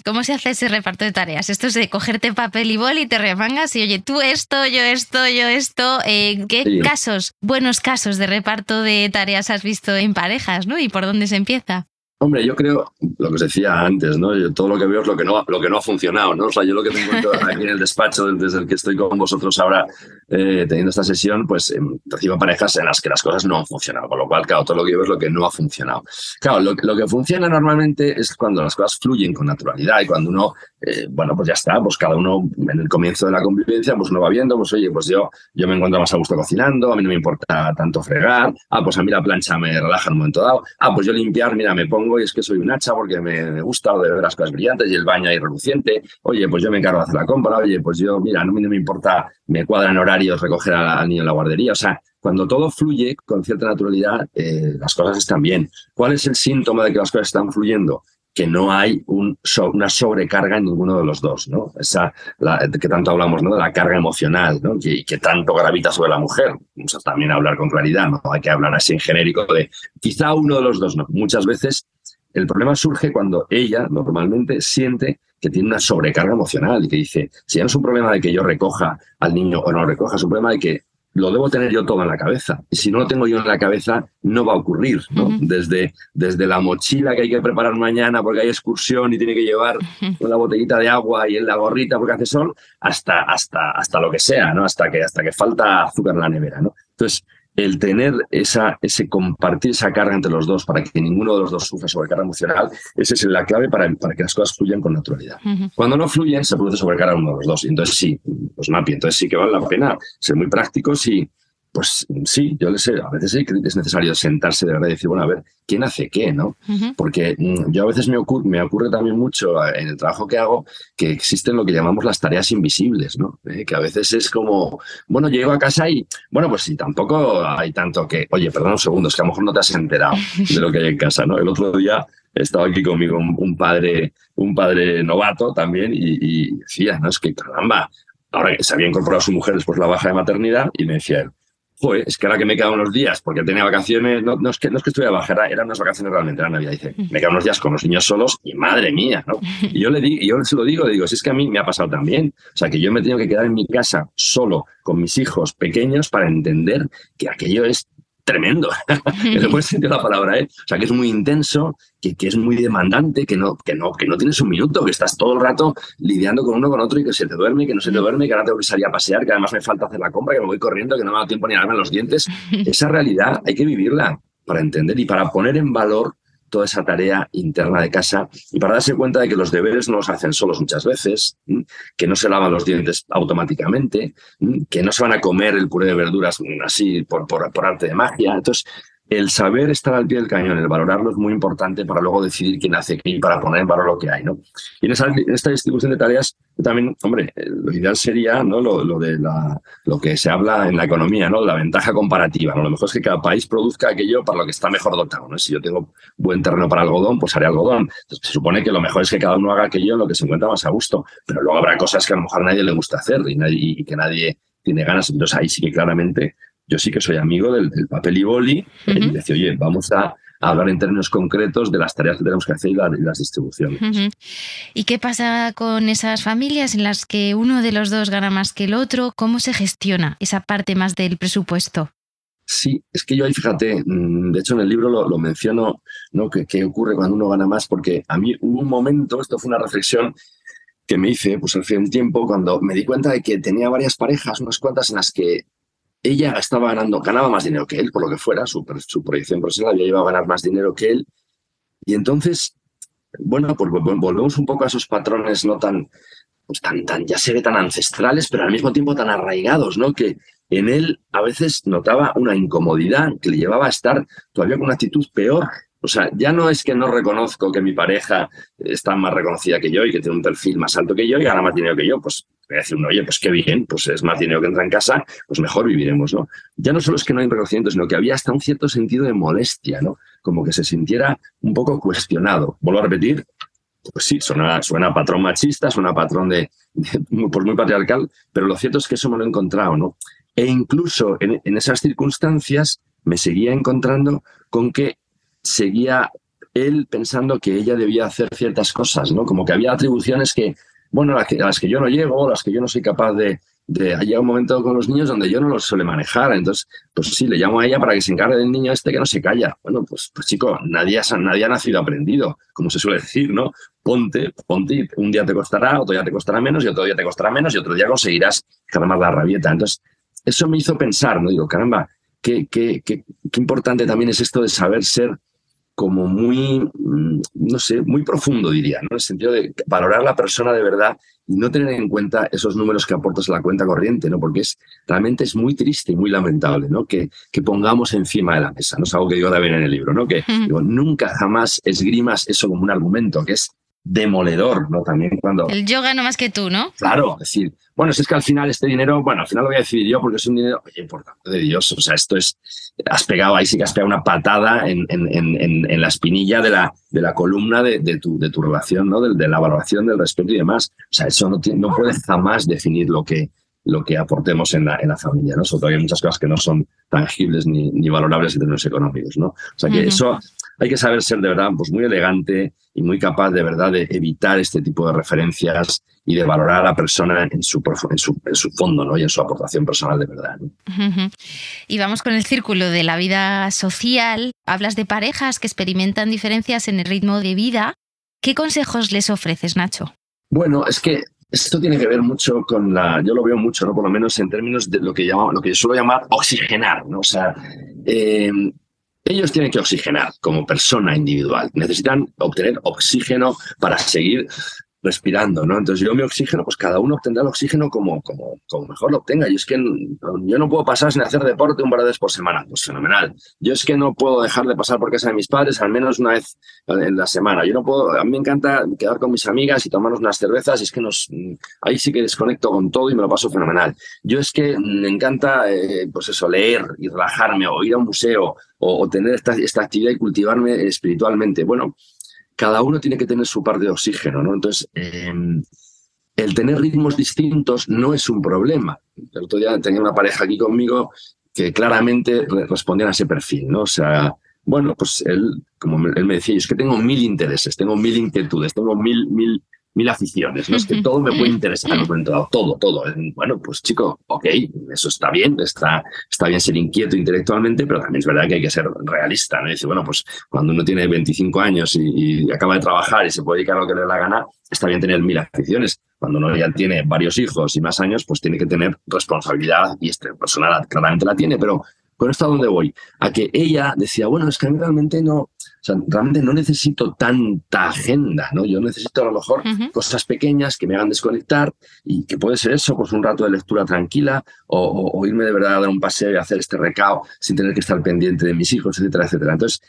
¿Cómo se hace ese reparto de tareas? Esto es de cogerte papel y bol y te remangas y oye, tú esto, yo esto, yo esto. Eh, ¿Qué casos, buenos casos de reparto de tareas has visto en parejas, ¿no? ¿Y por dónde se empieza? Hombre, yo creo, lo que os decía antes, ¿no? Yo todo lo que veo es lo que no, lo que no ha funcionado, ¿no? O sea, yo lo que me encuentro aquí en el despacho desde el que estoy con vosotros ahora eh, teniendo esta sesión, pues eh, recibo parejas en las que las cosas no han funcionado, con lo cual, claro, todo lo que veo es lo que no ha funcionado. Claro, lo, lo que funciona normalmente es cuando las cosas fluyen con naturalidad y cuando uno, eh, bueno, pues ya está, pues cada uno en el comienzo de la convivencia, pues uno va viendo, pues oye, pues yo, yo me encuentro más a gusto cocinando, a mí no me importa tanto fregar, ah, pues a mí la plancha me relaja en un momento dado, ah, pues yo limpiar, mira, me pongo es que soy un hacha porque me, gusta de ver las cosas brillantes y el baño ahí reluciente. Oye, pues yo me encargo de hacer la compra. Oye, pues yo, mira, no, me importa, me cuadran horarios recoger al, niño en la guardería. O sea, cuando todo fluye con cierta naturalidad, eh, las cosas están bien. ¿Cuál es el síntoma de que las cosas están fluyendo? que no hay un, una sobrecarga en ninguno de los dos, ¿no? Esa que tanto hablamos, ¿no? De la carga emocional, ¿no? Que, que tanto gravita sobre la mujer. Vamos también hablar con claridad, no hay que hablar así en genérico de quizá uno de los dos, no. Muchas veces el problema surge cuando ella normalmente siente que tiene una sobrecarga emocional y que dice, si ya no es un problema de que yo recoja al niño o no lo recoja, es un problema de que lo debo tener yo todo en la cabeza. Y si no lo tengo yo en la cabeza, no va a ocurrir. ¿no? desde, desde la mochila que hay que preparar mañana porque hay excursión y tiene que llevar una botellita de agua y en la gorrita porque hace sol, hasta, hasta, hasta lo que sea, ¿no? hasta, que, hasta que falta azúcar en la nevera. ¿no? Entonces, el tener esa, ese compartir esa carga entre los dos para que ninguno de los dos sufra sobrecarga emocional, esa es la clave para, para que las cosas fluyan con naturalidad. Cuando no fluyen, se produce sobrecarga uno de los dos. Entonces sí, pues MAPI, entonces sí que vale la pena ser muy prácticos y, pues sí, yo le sé, a veces sí que es necesario sentarse de verdad y decir, bueno, a ver, ¿quién hace qué? ¿no? Porque mm, yo a veces me ocurre, me ocurre también mucho eh, en el trabajo que hago que existen lo que llamamos las tareas invisibles, ¿no? Eh, que a veces es como, bueno, llego a casa y, bueno, pues sí, tampoco hay tanto que, oye, perdón un segundo, es que a lo mejor no te has enterado de lo que hay en casa, ¿no? El otro día estaba aquí conmigo un, padre, un padre novato también y, y, decía, no, es que caramba, ahora que se había incorporado su mujer después de la baja de maternidad y me decía, Joder, es que ahora que me quedan unos días, porque tenía vacaciones, no, no, es, que, no es que estuviera baja, eran unas vacaciones realmente, era Navidad. Dice, me quedan unos días con los niños solos y madre mía, ¿no? Y yo le digo, yo se lo digo, le digo, si es que a mí me ha pasado también. O sea, que yo me he tenido que quedar en mi casa solo con mis hijos pequeños para entender que aquello es tremendo, en el buen sentido de la palabra, ¿eh? O sea, que es muy intenso, que, que, es muy demandante, que no, que, no, que no tienes un minuto, que estás todo el rato lidiando con uno con otro y que se te duerme, que no se te duerme, que ahora tengo que salir a pasear, que además me falta hacer la compra, que me voy corriendo, que no me da tiempo ni a darme los dientes. Esa realidad hay que vivirla para entender y para poner en valor toda esa tarea interna de casa y para darse cuenta de que los deberes no los hacen solos muchas veces, que no se lavan los dientes automáticamente, que no se van a comer el puré de verduras así por, por, por arte de magia. Entonces, el saber estar al pie del cañón, el valorarlo es muy importante para luego decidir quién hace qué y para poner en valor lo que hay, ¿no? Y en, esta distribución de tareas, también, hombre, lo ideal sería, ¿no? Lo, de la, lo que se habla en la economía, ¿no? La ventaja comparativa, ¿no? Lo mejor es que cada país produzca aquello para lo que está mejor dotado, ¿no? Si yo tengo buen terreno para algodón, pues haré algodón. Se supone que lo mejor es que cada uno haga aquello en lo que se encuentra más a gusto, pero luego habrá cosas que a lo mejor a nadie le gusta hacer y, y que nadie tiene ganas. Entonces, ahí sí que claramente yo sí que soy amigo del, papel y boli y decía, oye, vamos a, hablar en términos concretos de las tareas que tenemos que hacer y, las distribuciones. ¿Y qué pasa con esas familias en las que uno de los dos gana más que el otro? ¿Cómo se gestiona esa parte más del presupuesto? Sí, es que yo ahí, fíjate, mm, de hecho en el libro lo, menciono, ¿no? ¿Qué, ocurre cuando uno gana más? Porque a mí hubo un momento, esto fue una reflexión que me hice pues hace un tiempo cuando me di cuenta de que tenía varias parejas, unas cuantas en las que ella estaba ganando, ganaba más dinero que él, por lo que fuera, su, su proyección profesional había llevado a ganar más dinero que él. Y entonces, bueno, pues volvemos un poco a esos patrones no tan, pues tan, tan, ya se ve tan ancestrales, pero al mismo tiempo tan arraigados, ¿no? Que en él a veces notaba una incomodidad que le llevaba a estar todavía con una actitud peor o sea, ya no es que no reconozco que mi pareja está más reconocida que yo y que tiene un perfil más alto que yo y gana más dinero que yo. Pues voy a decir, oye, pues qué bien, pues es más dinero que entra en casa, pues mejor viviremos, ¿no? Ya no solo es que no hay reconocimiento, sino que había hasta un cierto sentido de molestia, ¿no? Como que se sintiera un poco cuestionado. Vuelvo a repetir, pues sí, suena, patrón machista, suena patrón de, pues muy patriarcal, pero lo cierto es que eso me lo he encontrado, ¿no? E incluso en esas circunstancias me seguía encontrando con que seguía él pensando que ella debía hacer ciertas cosas, ¿no? Como que había atribuciones que, bueno, a las que, yo no llego, las que yo no soy capaz de, de un momento con los niños donde yo no los suele manejar. Entonces, pues sí, le llamo a ella para que se encargue del niño este que no se calla. Bueno, pues, pues chico, nadie, nadie ha nacido aprendido, como se suele decir, ¿no? Ponte, ponte, un día te costará, otro día te costará menos, y otro día te costará menos, y otro día conseguirás más la rabieta. Entonces, eso me hizo pensar, ¿no? Digo, caramba, qué, qué, qué importante también es esto de saber ser como muy, mm, no sé, muy profundo, diría, ¿no? En el sentido de valorar la persona de verdad y no tener en cuenta esos números que aportas a la cuenta corriente, ¿no? Porque es, realmente es muy triste y muy lamentable, ¿no? Que, que pongamos encima de la mesa, no es algo que digo también en el libro, ¿no? Que nunca jamás esgrimas eso como un argumento, que es demoledor, ¿no? También cuando... El yo gano más que tú, ¿no? Claro, es decir, bueno, si es que al final este dinero, bueno, al final lo voy a decidir yo porque es un dinero importante de Dios, o sea, esto es, has pegado, ahí sí que has pegado una patada en, en, en, en la espinilla de la, de la columna de, de, tu, de tu relación, ¿no? De, de, la valoración, del respeto y demás. O sea, eso no, no puede jamás definir lo que, lo que aportemos en la, en la familia, ¿no? Sobre todo hay muchas cosas que no son tangibles ni, ni valorables en términos económicos, ¿no? O sea que eso hay que saber ser de verdad pues muy elegante y muy capaz de verdad de evitar este tipo de referencias y de valorar a la persona en su, en su, en su fondo ¿no? y en su aportación personal de verdad. Y vamos con el círculo de la vida social. Hablas de parejas que experimentan diferencias en el ritmo de vida. ¿Qué consejos les ofreces, Nacho? Bueno, es que esto tiene que ver mucho con la, yo lo veo mucho, ¿no? Por lo menos en términos de lo que, llamo, lo que yo suelo llamar oxigenar, ¿no? O sea, eh, ellos tienen que oxigenar como persona individual. Necesitan obtener oxígeno para seguir respirando, ¿no? Entonces yo mi oxígeno, pues cada uno obtendrá el oxígeno como, como, como mejor lo obtenga. Yo es que yo no puedo pasar sin hacer deporte un par de veces por semana, pues fenomenal. Yo es que no puedo dejar de pasar por casa de mis padres al menos una vez en la semana. Yo no puedo, a mí me encanta quedar con mis amigas y tomarnos unas cervezas y es que nos, ahí sí que desconecto con todo y me lo paso fenomenal. Yo es que me encanta, eh, pues eso, leer y relajarme o ir a un museo o, o tener esta, esta actividad y cultivarme espiritualmente. Bueno, cada uno tiene que tener su parte de oxígeno, ¿no? Entonces, em, el tener ritmos distintos no es un problema. El otro día tenía una pareja aquí conmigo que claramente respondían a ese perfil, ¿no? O sea, bueno, pues él, como él me decía, es que tengo mil intereses, tengo mil inquietudes, tengo mil, mil, mil aficiones, ¿no? Es que todo me puede interesar en un momento dado, todo, todo. Bueno, pues chico, ok, eso está bien, está, está bien ser inquieto intelectualmente, pero también es verdad que hay que ser realista, ¿no? Y dice, bueno, pues cuando uno tiene 25 años y, y, acaba de trabajar y se puede dedicar a lo que le da la gana, está bien tener mil aficiones. Cuando uno ya tiene varios hijos y más años, pues tiene que tener responsabilidad y este personal claramente la tiene, pero con esto a dónde voy? A que ella decía, bueno, es que a mí realmente no, o sea, realmente no necesito tanta agenda, ¿no? Yo necesito a lo mejor uh -huh. cosas pequeñas que me hagan desconectar y que puede ser eso, pues un rato de lectura tranquila o, o, o irme de verdad a dar un paseo y hacer este recao sin tener que estar pendiente de mis hijos, etcétera, etcétera. Entonces,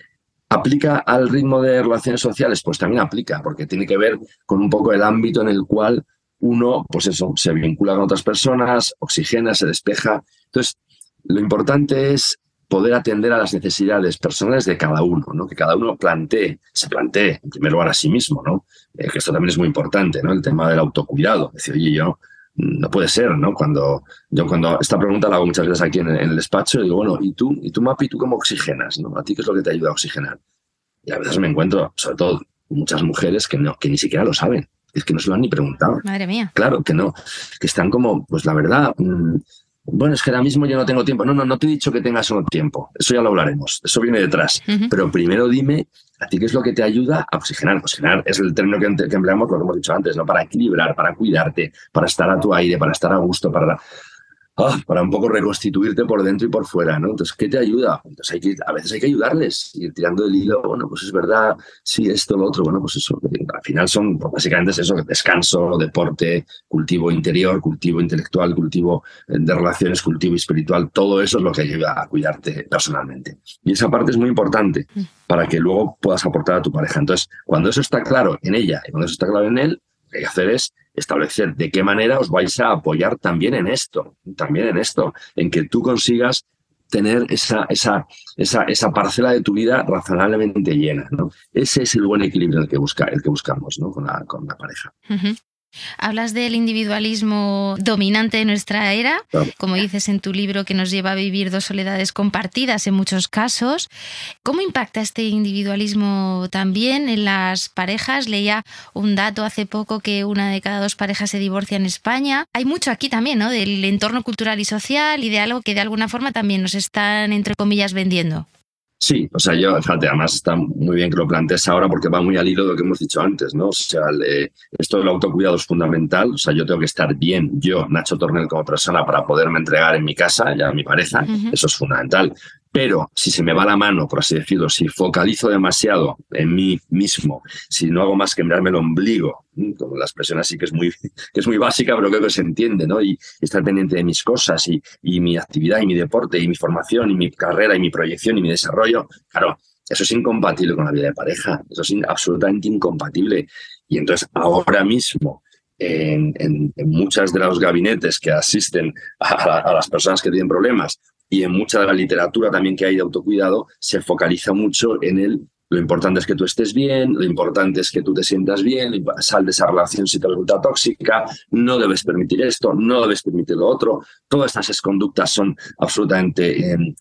¿Aplica al ritmo de relaciones sociales? Pues también aplica, porque tiene que ver con un poco el ámbito en el cual uno, pues eso, se vincula con otras personas, oxigena, se despeja. Entonces, lo importante es poder atender a las necesidades personales de cada uno, ¿no? Que cada uno plantee, se plantee en primer lugar a sí mismo, ¿no? Eh, que esto también es muy importante, ¿no? El tema del autocuidado. Decir, oye, yo no puede ser, ¿no? Cuando yo cuando esta pregunta la hago muchas veces aquí en, en el despacho, digo, bueno, ¿y tú, y tú, Mapi, tú cómo oxigenas, no? ¿A ti qué es lo que te ayuda a oxigenar? Y a veces me encuentro, sobre todo, muchas mujeres que no, que ni siquiera lo saben, es que no se lo han ni preguntado. Madre mía. Claro que no, que están como, pues la verdad, mmm, bueno, es que ahora mismo yo no tengo tiempo. No, no, no te he dicho que tengas solo tiempo. Eso ya lo hablaremos. Eso viene detrás. Uh -huh. Pero primero dime a ti qué es lo que te ayuda a oxigenar. Oxigenar es el término que, que empleamos, lo que hemos dicho antes, ¿no? Para equilibrar, para cuidarte, para estar a tu aire, para estar a gusto, para oh, para un poco reconstituirte por dentro y por fuera, ¿no? Entonces, ¿qué te ayuda? Entonces, hay que, a veces hay que ayudarles, ir tirando del hilo, bueno, pues es verdad, sí, esto, lo otro, bueno, pues eso, al final son, pues básicamente es eso, descanso, deporte, cultivo interior, cultivo intelectual, cultivo de relaciones, cultivo espiritual, todo eso es lo que ayuda a cuidarte personalmente. Y esa parte es muy importante para que luego puedas aportar a tu pareja. Entonces, cuando eso está claro en ella y cuando eso está claro en él, lo que hay que hacer es establecer de qué manera os vais a apoyar también en esto, también en esto, en que tú consigas tener esa, esa, esa, esa parcela de tu vida razonablemente llena. ¿no? Ese es el buen equilibrio el que, busca, el que buscamos ¿no? con, la, con la pareja. Hablas del individualismo dominante de nuestra era, como dices en tu libro, que nos lleva a vivir dos soledades compartidas en muchos casos. ¿Cómo impacta este individualismo también en las parejas? Leía un dato hace poco que una de cada dos parejas se divorcia en España. Hay mucho aquí también, ¿no? Del entorno cultural y social y de algo que de alguna forma también nos están, entre comillas, vendiendo. Sí, o sea, yo, fíjate, además está muy bien que lo plantees ahora porque va muy al hilo de lo que hemos dicho antes, ¿no? O sea, el, esto del autocuidado es fundamental, o sea, yo tengo que estar bien, yo, Nacho Tornel, como persona, para poderme entregar en mi casa, ya a mi pareja, uh -huh. eso es fundamental. Pero si se me va la mano, por así decirlo, si focalizo demasiado en mí mismo, si no hago más que mirarme el ombligo, como la expresión así que es muy, que es muy básica, pero creo que se entiende, ¿no? Y estar pendiente de mis cosas y, y mi actividad y mi deporte y mi formación y mi carrera y mi proyección y mi desarrollo, claro, eso es incompatible con la vida de pareja, eso es absolutamente incompatible. Y entonces ahora mismo en, en, muchas de los gabinetes que asisten a, las personas que tienen problemas y en mucha de la literatura también que hay de autocuidado, se focaliza mucho en el lo importante es que tú estés bien, lo importante es que tú te sientas bien, sal de esa relación si te resulta tóxica, no debes permitir esto, no debes permitir lo otro. Todas estas conductas son absolutamente eh,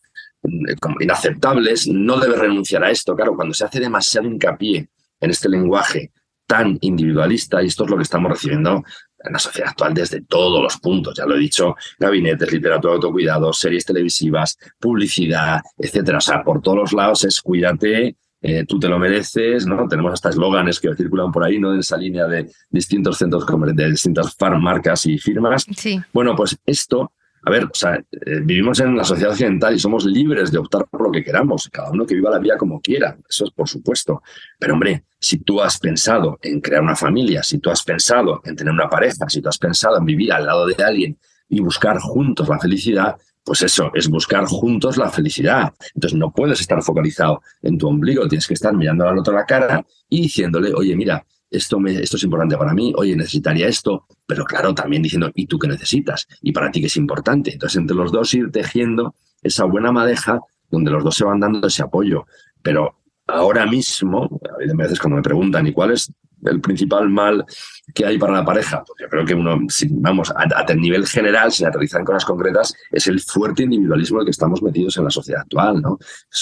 inaceptables, no debes renunciar a esto. Claro, cuando se hace demasiado hincapié en este lenguaje tan individualista, y esto es lo que estamos recibiendo en la sociedad actual desde todos los puntos, ya lo he dicho, gabinetes, literatura autocuidado, series televisivas, publicidad, etcétera. O sea, por todos los lados es cuídate, eh, tú te lo mereces, ¿no? Tenemos hasta eslóganes que circulan por ahí, ¿no? En esa línea de distintos centros, de distintas marcas y firmas. Sí. Bueno, pues esto a ver, o sea, eh, vivimos en la sociedad occidental y somos libres de optar por lo que queramos, cada uno que viva la vida como quiera, eso es por supuesto. Pero hombre, si tú has pensado en crear una familia, si tú has pensado en tener una pareja, si tú has pensado en vivir al lado de alguien y buscar juntos la felicidad, pues eso, es buscar juntos la felicidad. Entonces no puedes estar focalizado en tu ombligo, tienes que estar mirando al otro la cara y diciéndole, oye, mira, esto, me, esto es importante para mí, oye, necesitaría esto, pero claro, también diciendo, ¿y tú qué necesitas? ¿Y para ti qué es importante? Entonces, entre los dos ir tejiendo esa buena madeja donde los dos se van dando ese apoyo. Pero ahora mismo, a veces cuando me preguntan, ¿y cuál es el principal mal que hay para la pareja? Yo creo que uno, vamos, a, nivel general, sin aterrizar en cosas concretas, es el fuerte individualismo en el que estamos metidos en la sociedad actual, ¿no?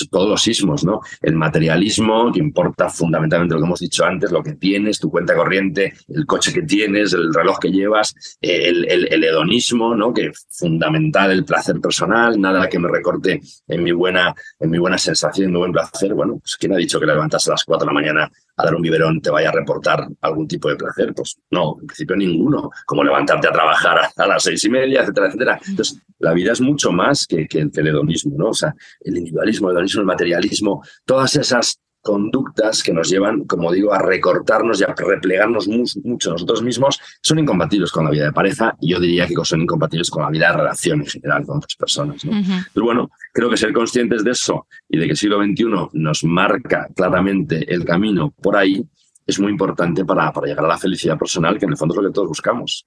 todos los sismos, ¿no? El materialismo, que importa fundamentalmente lo que hemos dicho antes, lo que tienes, tu cuenta corriente, el coche que tienes, el reloj que llevas, el, el, hedonismo, ¿no? Que es fundamental, el placer personal, nada que me recorte en mi buena, en mi buena sensación, en mi buen placer. Bueno, pues ¿quién ha dicho que levantas a las 4 de la mañana a dar un biberón te vaya a reportar algún tipo de placer? Pues no, en principio ninguno, como levantarte a trabajar a, las seis y media, etcétera, etcétera. Entonces, la vida es mucho más que, que el hedonismo, ¿no? O sea, el individualismo, el hedonismo, el materialismo, todas esas conductas que nos llevan, como digo, a recortarnos y a replegarnos mucho nosotros mismos, son incompatibles con la vida de pareja y yo diría que son incompatibles con la vida de relación en general con otras personas. Pero bueno, creo que ser conscientes de eso y de que el siglo XXI nos marca claramente el camino por ahí es muy importante para, para llegar a la felicidad personal, que en el fondo es lo que todos buscamos.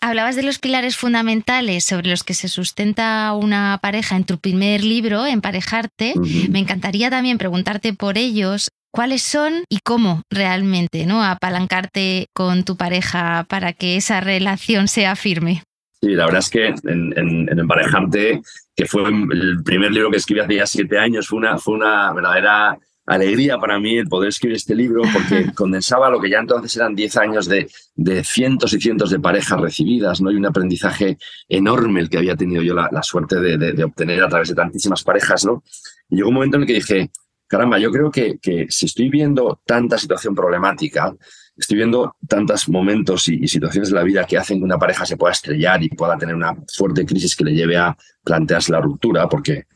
Hablabas de los pilares fundamentales sobre los que se sustenta una pareja en tu primer libro, Emparejarte. Me encantaría también preguntarte por ellos. ¿Cuáles son y cómo realmente ¿no? apalancarte con tu pareja para que esa relación sea firme? Sí, la verdad es que en, Emparejarte, que fue el primer libro que escribí hace ya siete años, fue una, fue una verdadera alegría para mí el poder escribir este libro porque condensaba lo que ya entonces eran 10 años de, de, cientos y cientos de parejas recibidas, ¿no? Y un aprendizaje enorme el que había tenido yo la, suerte de, de, obtener a través de tantísimas parejas, ¿no? Y llegó un momento en el que dije, caramba, yo creo que, que si estoy viendo tanta situación problemática, estoy viendo tantos momentos y, y, situaciones de la vida que hacen que una pareja se pueda estrellar y pueda tener una fuerte crisis que le lleve a plantearse la ruptura, porque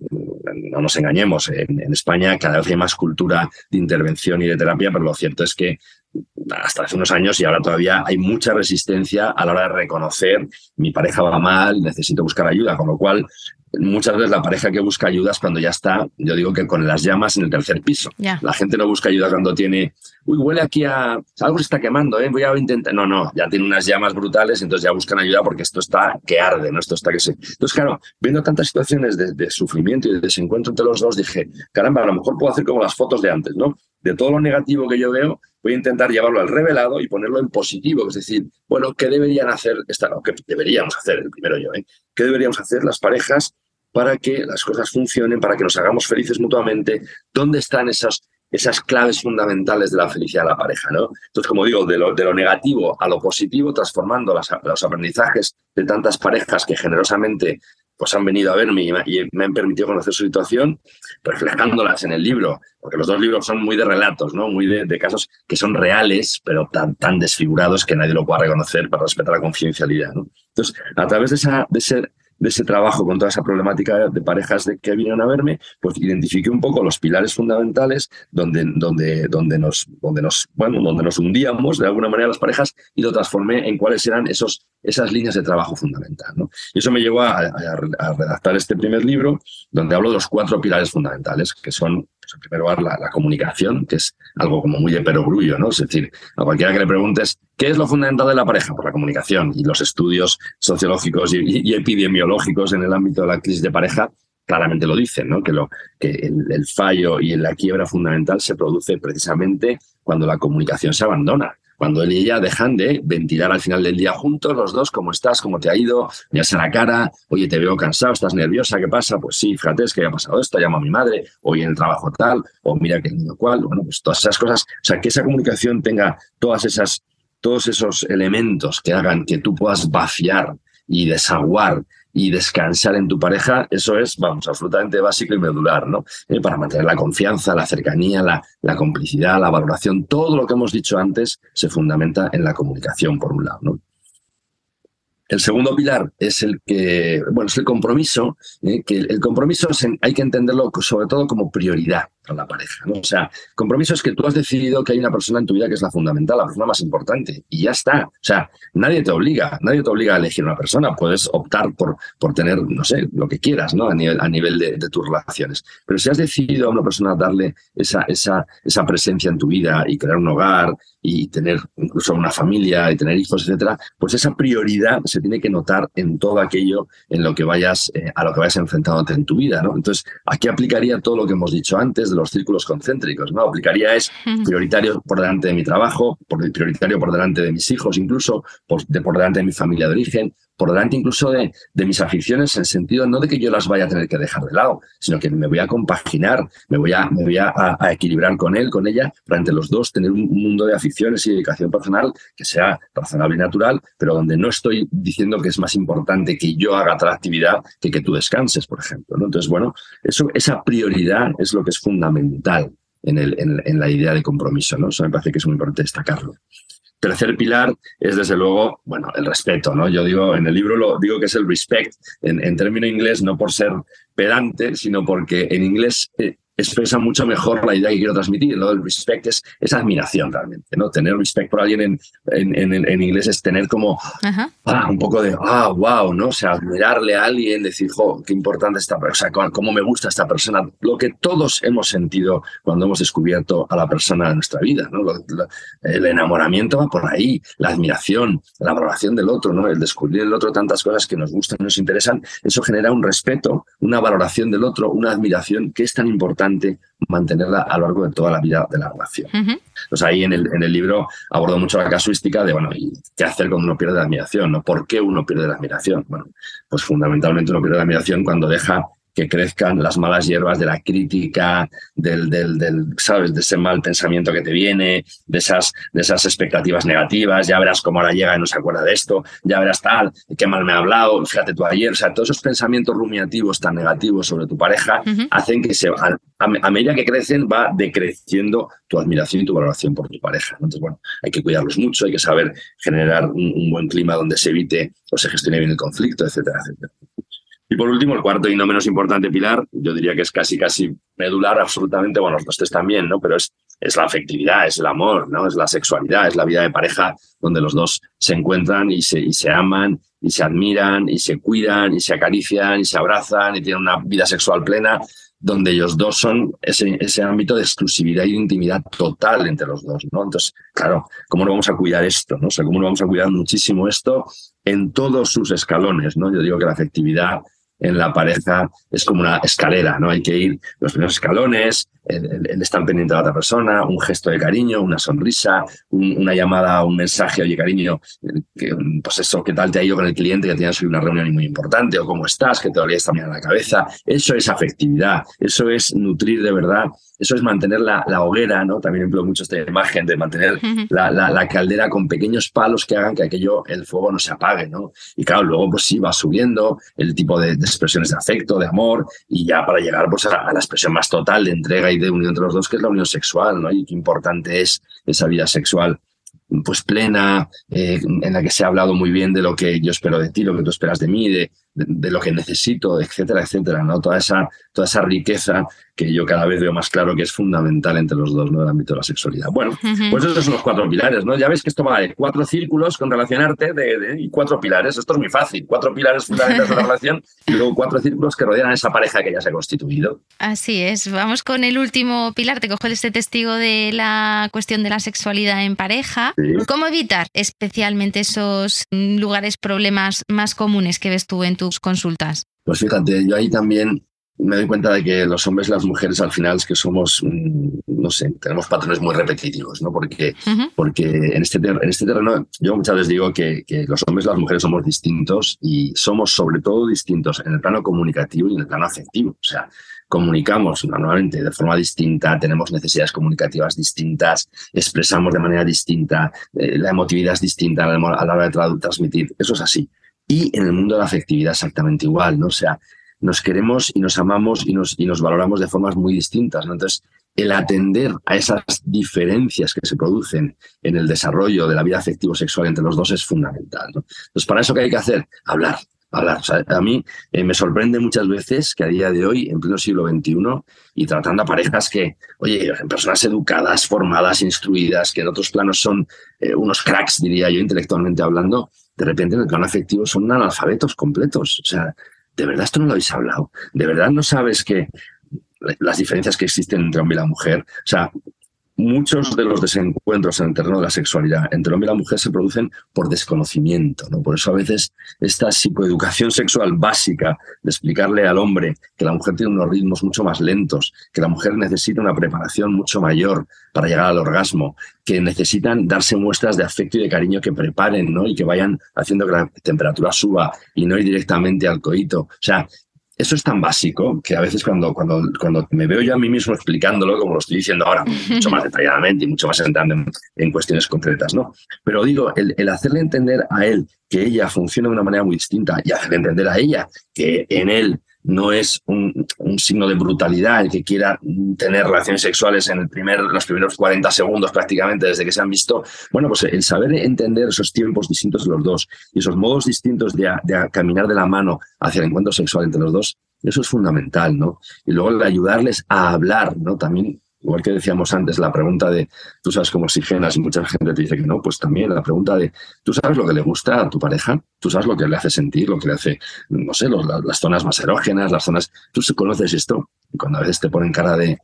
no nos engañemos, en, España cada vez hay más cultura de intervención y de terapia, pero lo cierto es que hasta hace unos años y ahora todavía hay mucha resistencia a la hora de reconocer mi pareja va mal, necesito buscar ayuda, con lo cual muchas veces la pareja que busca ayuda es cuando ya está, yo digo que con las llamas en el tercer piso. La gente no busca ayuda cuando tiene, uy, huele aquí a, algo se está quemando, ¿eh? voy a intentar. No, no, ya tiene unas llamas brutales, entonces ya buscan ayuda porque esto está que arde, ¿no? Esto está que se. Entonces, claro, viendo tantas situaciones de, sufrimiento y de desencuentro entre los dos, dije, caramba, a lo mejor puedo hacer como las fotos de antes, ¿no? De todo lo negativo que yo veo, voy a intentar llevarlo al revelado y ponerlo en positivo, es decir, bueno, ¿qué deberían hacer? Esta, no, ¿qué deberíamos hacer? El primero yo, ¿eh? ¿Qué deberíamos hacer las parejas para que las cosas funcionen, para que nos hagamos felices mutuamente? ¿Dónde están esas, esas claves fundamentales de la felicidad de la pareja? ¿no? Entonces, como digo, de lo, de lo negativo a lo positivo, transformando los aprendizajes de tantas parejas que generosamente pues han venido a verme y me, han permitido conocer su situación, reflejándolas en el libro, porque los dos libros son muy de relatos, ¿no? muy de, casos que son reales, pero tan, tan desfigurados que nadie lo pueda reconocer para respetar la confidencialidad. Entonces, a través de, esa, de ese de ese trabajo con toda esa problemática de parejas de, que vinieron a verme, pues identifiqué un poco los pilares fundamentales donde, donde, donde, nos, donde, nos, bueno, donde nos hundíamos de alguna manera las parejas y lo transformé en cuáles eran esos, esas líneas de trabajo fundamental. ¿no? Y eso me llevó a, a, redactar este primer libro donde hablo de los cuatro pilares fundamentales, que son en primer lugar, la, comunicación, que es algo como muy de perogrullo, ¿no? Es decir, a cualquiera que le preguntes, ¿qué es lo fundamental de la pareja? Pues la comunicación y los estudios sociológicos y, epidemiológicos en el ámbito de la crisis de pareja claramente lo dicen, ¿no? Que, lo, que el, el fallo y la quiebra fundamental se produce precisamente cuando la comunicación se abandona cuando él y ella dejan de ventilar al final del día juntos, los dos, ¿cómo estás? ¿Cómo te ha ido? Mirarse a la cara, oye, te veo cansado, estás nerviosa, ¿qué pasa? Pues sí, fíjate, es que ha pasado esto, llamo a mi madre, hoy en el trabajo tal, o mira que el niño cual, bueno, pues todas esas cosas, o sea, que esa comunicación tenga todas esas, todos esos elementos que hagan que tú puedas vaciar y desaguar y descansar en tu pareja, eso es, vamos, absolutamente básico y medular, ¿no? Eh, para mantener la confianza, la cercanía, la, la, complicidad, la valoración, todo lo que hemos dicho antes se fundamenta en la comunicación, por un lado. El segundo pilar es el que, bueno, es el compromiso, ¿eh? que el compromiso hay que entenderlo sobre todo como prioridad la pareja. ¿no? O sea, compromiso es que tú has decidido que hay una persona en tu vida que es la fundamental, la persona más importante, y ya está. O sea, nadie te obliga, nadie te obliga a elegir una persona. Puedes optar por, por tener, no sé, lo que quieras, ¿no? A nivel, a nivel de, tus relaciones. Pero si has decidido a una persona darle esa, esa, esa presencia en tu vida y crear un hogar y tener incluso una familia y tener hijos, etcétera, pues esa prioridad se tiene que notar en todo aquello en lo que vayas, eh, a lo que vayas enfrentándote en tu vida, ¿no? Entonces, aquí aplicaría todo lo que hemos dicho antes los círculos concéntricos, ¿no? Aplicaría es prioritario por delante de mi trabajo, por, prioritario por delante de mis hijos, incluso por, de, por delante de mi familia de origen, por delante incluso de, mis aficiones, en el sentido no de que yo las vaya a tener que dejar de lado, sino que me voy a compaginar, me voy a, me voy a, a equilibrar con él, con ella, para entre los dos tener un mundo de aficiones y dedicación personal que sea razonable y natural, pero donde no estoy diciendo que es más importante que yo haga tal actividad que que tú descanses, por ejemplo. ¿no? Entonces, bueno, eso, esa prioridad es lo que es fundamental en, el, en, en la idea de compromiso. ¿no? Eso me parece que es muy importante destacarlo. Tercer pilar es, desde luego, bueno, el respeto, ¿no? Yo digo, en el libro lo digo que es el respect, en, en término inglés, no por ser pedante, sino porque en inglés eh, expresa mucho mejor la idea que quiero transmitir. ¿no? El respect es, esa admiración realmente. ¿no? Tener respect por alguien en, en, en, inglés es tener como ah, un poco de, ah, wow, ¿no? O sea, admirarle a alguien, decir, jo, qué importante esta persona, cómo me gusta esta persona. Lo que todos hemos sentido cuando hemos descubierto a la persona de nuestra vida. ¿no? el enamoramiento va por ahí, la admiración, la valoración del otro, ¿no? el descubrir el otro tantas cosas que nos gustan nos interesan. Eso genera un respeto, una valoración del otro, una admiración que es tan importante mantenerla a lo largo de toda la vida de la relación. Entonces ahí en el, en el libro abordo mucho la casuística de, bueno, ¿y qué hacer cuando uno pierde la admiración? ¿no? ¿Por qué uno pierde la admiración? Bueno, pues fundamentalmente uno pierde la admiración cuando deja que crezcan las malas hierbas de la crítica, del, del, del, ¿sabes? De ese mal pensamiento que te viene, de esas, de esas expectativas negativas, ya verás cómo ahora llega y no se acuerda de esto, ya verás tal, qué mal me ha hablado, fíjate tú ayer, o sea, todos esos pensamientos rumiativos tan negativos sobre tu pareja hacen que se, a, a, medida que crecen va decreciendo tu admiración y tu valoración por tu pareja. Entonces, bueno, hay que cuidarlos mucho, hay que saber generar un, un buen clima donde se evite o se gestione bien el conflicto, etcétera, etcétera. Y por último, el cuarto y no menos importante pilar, yo diría que es casi, casi medular absolutamente, bueno, los tres también, ¿no? Pero es, es la afectividad, es el amor, ¿no? Es la sexualidad, es la vida de pareja donde los dos se encuentran y se, y se aman y se admiran y se cuidan y se acarician y se abrazan y tienen una vida sexual plena donde ellos dos son ese, ese ámbito de exclusividad y de intimidad total entre los dos, ¿no? Entonces, claro, ¿cómo no vamos a cuidar esto, no? O sea, ¿cómo no vamos a cuidar muchísimo esto en todos sus escalones, ¿no? Yo digo que la afectividad en la pareja es como una escalera, ¿no? Hay que ir los primeros escalones, el, estar pendiente de la otra persona, un gesto de cariño, una sonrisa, una llamada, un mensaje, oye cariño, pues eso, ¿qué tal te ha ido con el cliente que tienes hoy una reunión muy importante? ¿O cómo estás? ¿Que te dolía esta mañana la cabeza? Eso es afectividad, eso es nutrir de verdad, eso es mantener la, la hoguera, ¿no? También empleo mucho esta imagen de mantener la, la, la, caldera con pequeños palos que hagan que aquello, el fuego no se apague, ¿no? Y claro, luego pues sí va subiendo el tipo de, de expresiones de afecto, de amor, y ya para llegar pues a, a la expresión más total de entrega y de unión entre los dos, que es la unión sexual, ¿no? Y qué importante es esa vida sexual pues plena, eh, en la que se ha hablado muy bien de lo que yo espero de ti, lo que tú esperas de mí, de, de, de, lo que necesito, etcétera, etcétera, ¿no? Toda esa, toda esa riqueza que yo cada vez veo más claro que es fundamental entre los dos, ¿no? El ámbito de la sexualidad. Bueno, uh -huh. pues esos son los cuatro pilares, ¿no? Ya ves que esto va de cuatro círculos con relacionarte de, de, y cuatro pilares. Esto es muy fácil. Cuatro pilares fundamentales de la relación y luego cuatro círculos que rodean a esa pareja que ya se ha constituido. Así es. Vamos con el último pilar. Te cojo este testigo de la cuestión de la sexualidad en pareja. Sí. ¿Cómo evitar especialmente esos lugares, problemas más comunes que ves tú en tus consultas? Pues fíjate, yo ahí también me doy cuenta de que los hombres y las mujeres al final es que somos, mm, no sé, tenemos patrones muy repetitivos, ¿no? Porque, uh -huh. porque en, este en este terreno yo muchas veces digo que, que, los hombres y las mujeres somos distintos y somos sobre todo distintos en el plano comunicativo y en el plano afectivo. O sea, comunicamos normalmente de forma distinta, tenemos necesidades comunicativas distintas, expresamos de manera distinta, eh, la emotividad es distinta a la hora de transmitir. Eso es así. Y en el mundo de la afectividad exactamente igual, ¿no? O sea, nos queremos y nos amamos y nos, y nos valoramos de formas muy distintas. ¿no? Entonces, el atender a esas diferencias que se producen en el desarrollo de la vida afectivo-sexual entre los dos es fundamental. Entonces, para eso, ¿qué hay que hacer? Hablar, hablar. a mí eh, me sorprende muchas veces que a día de hoy, en pleno siglo XXI, y tratando a parejas que, oye, personas educadas, formadas, instruidas, que en otros planos son eh, unos cracks, diría yo, intelectualmente hablando, de repente en el plano afectivo son analfabetos completos. O sea, ¿de verdad esto no lo habéis hablado? ¿De verdad no sabes que las diferencias que existen entre hombre y la mujer? O sea, muchos de los desencuentros en el terreno de la sexualidad entre el hombre y la mujer se producen por desconocimiento. ¿no? Por eso a veces esta psicoeducación sexual básica de explicarle al hombre que la mujer tiene unos ritmos mucho más lentos, que la mujer necesita una preparación mucho mayor para llegar al orgasmo, que necesitan darse muestras de afecto y de cariño que preparen ¿no? y que vayan haciendo que la temperatura suba y no ir directamente al coito. O sea, eso es tan básico que a veces cuando, cuando, cuando me veo yo a mí mismo explicándolo, como lo estoy diciendo ahora, mucho más detalladamente y mucho más entrando en, cuestiones concretas, ¿no? Pero digo, el, el, hacerle entender a él que ella funciona de una manera muy distinta y hacerle entender a ella que en él no es un, signo de brutalidad el que quiera tener relaciones sexuales en el primer, los primeros 40 segundos prácticamente desde que se han visto. Bueno, pues el saber entender esos tiempos distintos de los dos y esos modos distintos de, caminar de la mano hacia el encuentro sexual entre los dos, eso es fundamental, ¿no? Y luego el ayudarles a hablar, ¿no? También Igual que decíamos antes, la pregunta de, ¿tú sabes cómo oxigenas? Y mucha gente te dice que no, pues también la pregunta de, ¿tú sabes lo que le gusta a tu pareja? ¿Tú sabes lo que le hace sentir, lo que le hace, no sé, las, zonas más erógenas, las zonas... ¿Tú conoces esto? Y cuando a veces te ponen cara de,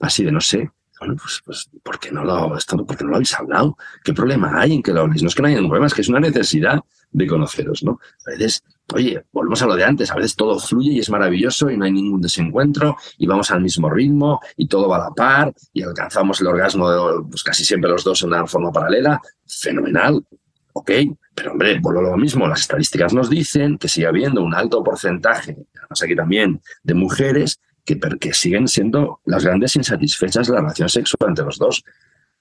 así de no sé, bueno, pues, pues ¿por, qué no lo, esto, ¿por qué no lo habéis hablado? ¿Qué problema hay en que lo habléis? No es que no haya un problema, es que es una necesidad de conoceros, ¿no? A veces, oye, volvemos a lo de antes, a veces todo fluye y es maravilloso y no hay ningún desencuentro y vamos al mismo ritmo y todo va a la par y alcanzamos el orgasmo pues casi siempre los dos en una forma paralela, fenomenal, ok, pero hombre, vuelvo a lo mismo, las estadísticas nos dicen que sigue habiendo un alto porcentaje, además aquí también, de mujeres que, que siguen siendo las grandes insatisfechas de la relación sexual entre los dos.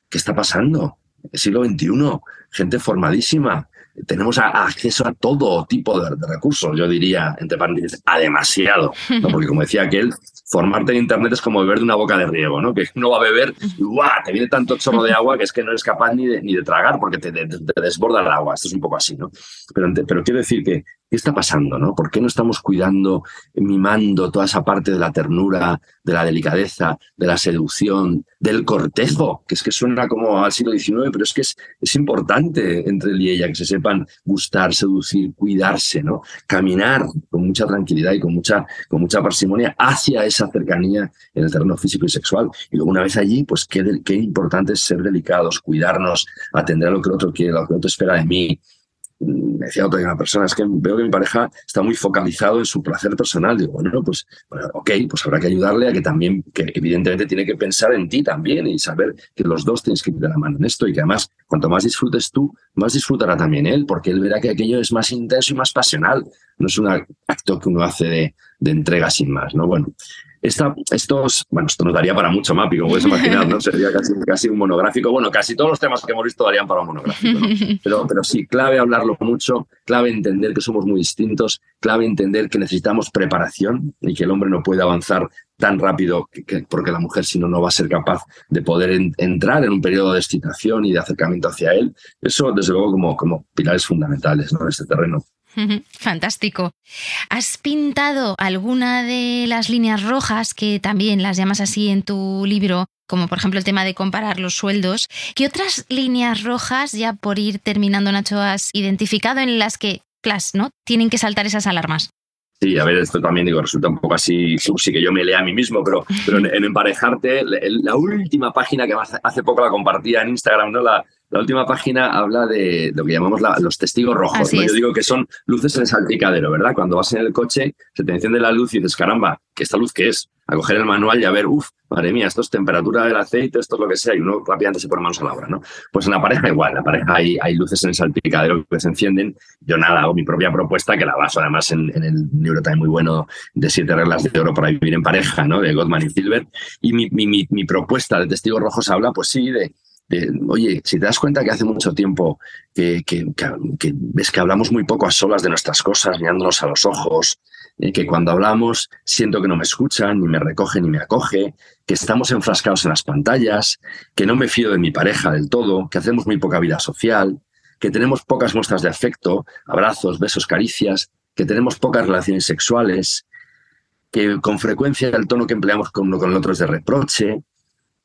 ¿Qué está pasando? El siglo XXI, gente formadísima, tenemos acceso a todo tipo de, recursos, yo diría, entre paréntesis, a demasiado, porque como decía aquel, formarte en Internet es como beber de una boca de riego, ¿no? que uno va a beber y te viene tanto chorro de agua que es que no eres capaz ni de, ni de tragar porque te, desborda el agua, esto es un poco así, ¿no? Pero, pero quiero decir que ¿Qué está pasando? ¿no? ¿Por qué no estamos cuidando, mimando toda esa parte de la ternura, de la delicadeza, de la seducción, del cortejo? Que es que suena como al siglo XIX, pero es que es, es importante entre él y ella que se sepan gustar, seducir, cuidarse, ¿no? Caminar con mucha tranquilidad y con mucha, con mucha parsimonia hacia esa cercanía en el terreno físico y sexual. Y luego una vez allí, pues qué, qué importante es ser delicados, cuidarnos, atender a lo que el otro quiere, a lo que el otro espera de mí, me decía otra una persona, es que veo que mi pareja está muy focalizado en su placer personal. Digo, bueno, pues, ok, pues habrá que ayudarle a que también, que evidentemente tiene que pensar en ti también y saber que los dos tienes que ir de la mano en esto y que además, cuanto más disfrutes tú, más disfrutará también él, porque él verá que aquello es más intenso y más pasional. No es un acto que uno hace de, de entrega sin más, ¿no? Bueno, estos, bueno, esto nos daría para mucho MAPI, como puedes imaginar, ¿no? Sería casi, casi un monográfico. Bueno, casi todos los temas que hemos visto darían para un monográfico, ¿no? Pero, pero sí, clave hablarlo mucho, clave entender que somos muy distintos, clave entender que necesitamos preparación y que el hombre no puede avanzar tan rápido que, porque la mujer si no no va a ser capaz de poder entrar en un periodo de excitación y de acercamiento hacia él. Eso, desde luego, como, como pilares fundamentales ¿no? en este terreno. Fantástico. ¿Has pintado alguna de las líneas rojas que también las llamas así en tu libro? como por ejemplo el tema de comparar los sueldos. ¿Qué otras líneas rojas, ya por ir terminando, Nacho, has identificado en las que, class, ¿no? Tienen que saltar esas alarmas. Sí, a ver, esto también digo, resulta un poco así, sí que yo me lea a mí mismo, pero, pero en, emparejarte, la última página que hace poco la compartía en Instagram, ¿no? La, la última página habla de lo que llamamos los testigos rojos. Yo digo que son luces en el salpicadero, ¿verdad? Cuando vas en el coche, se te enciende la luz y dices, caramba, ¿qué esta luz qué es? A coger el manual y a ver, uff, madre mía, esto es temperatura del aceite, esto es lo que sea, y uno rápidamente se pone manos a la obra, ¿no? Pues en la pareja igual, en la pareja hay, hay luces en el salpicadero que se encienden. Yo nada, hago mi propia propuesta, que la baso además en, el libro también muy bueno de siete reglas de oro para vivir en pareja, ¿no? De Gottman y Silver. Y mi, mi, mi propuesta de testigos rojos habla, pues sí, de oye, si te das cuenta que hace mucho tiempo que, ves que hablamos muy poco a solas de nuestras cosas, mirándonos a los ojos, eh, que cuando hablamos siento que no me escuchan, ni me recoge, ni me acoge, que estamos enfrascados en las pantallas, que no me fío de mi pareja del todo, que hacemos muy poca vida social, que tenemos pocas muestras de afecto, abrazos, besos, caricias, que tenemos pocas relaciones sexuales, que con frecuencia el tono que empleamos con uno con el otro es de reproche,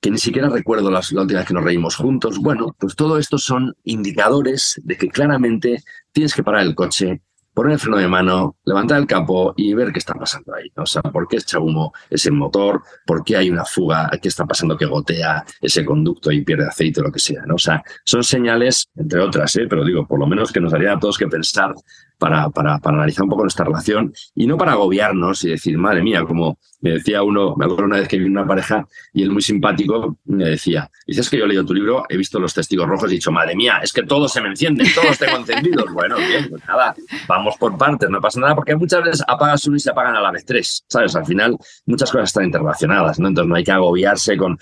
que ni siquiera recuerdo las, la última vez que nos reímos juntos. Bueno, pues todo esto son indicadores de que claramente tienes que parar el coche, poner el freno de mano, levantar el capó y ver qué está pasando ahí. O sea, por qué echa humo ese motor, por qué hay una fuga, qué está pasando que gotea ese conducto y pierde aceite o lo que sea. ¿no? O sea, son señales, entre otras, ¿eh? pero digo, por lo menos que nos haría a todos que pensar para, para, para, analizar un poco nuestra relación y no para agobiarnos y decir, madre mía, como me decía uno, me acuerdo una vez que vi una pareja y él muy simpático me decía, dices que yo he leído tu libro, he visto los testigos rojos y he dicho, madre mía, es que todos se me encienden, todos tengo encendidos. bueno, bien, pues nada, vamos por partes, no pasa nada, porque muchas veces apagas uno y se apagan a la vez tres, ¿sabes? Al final muchas cosas están interrelacionadas, ¿no? Entonces no hay que agobiarse con,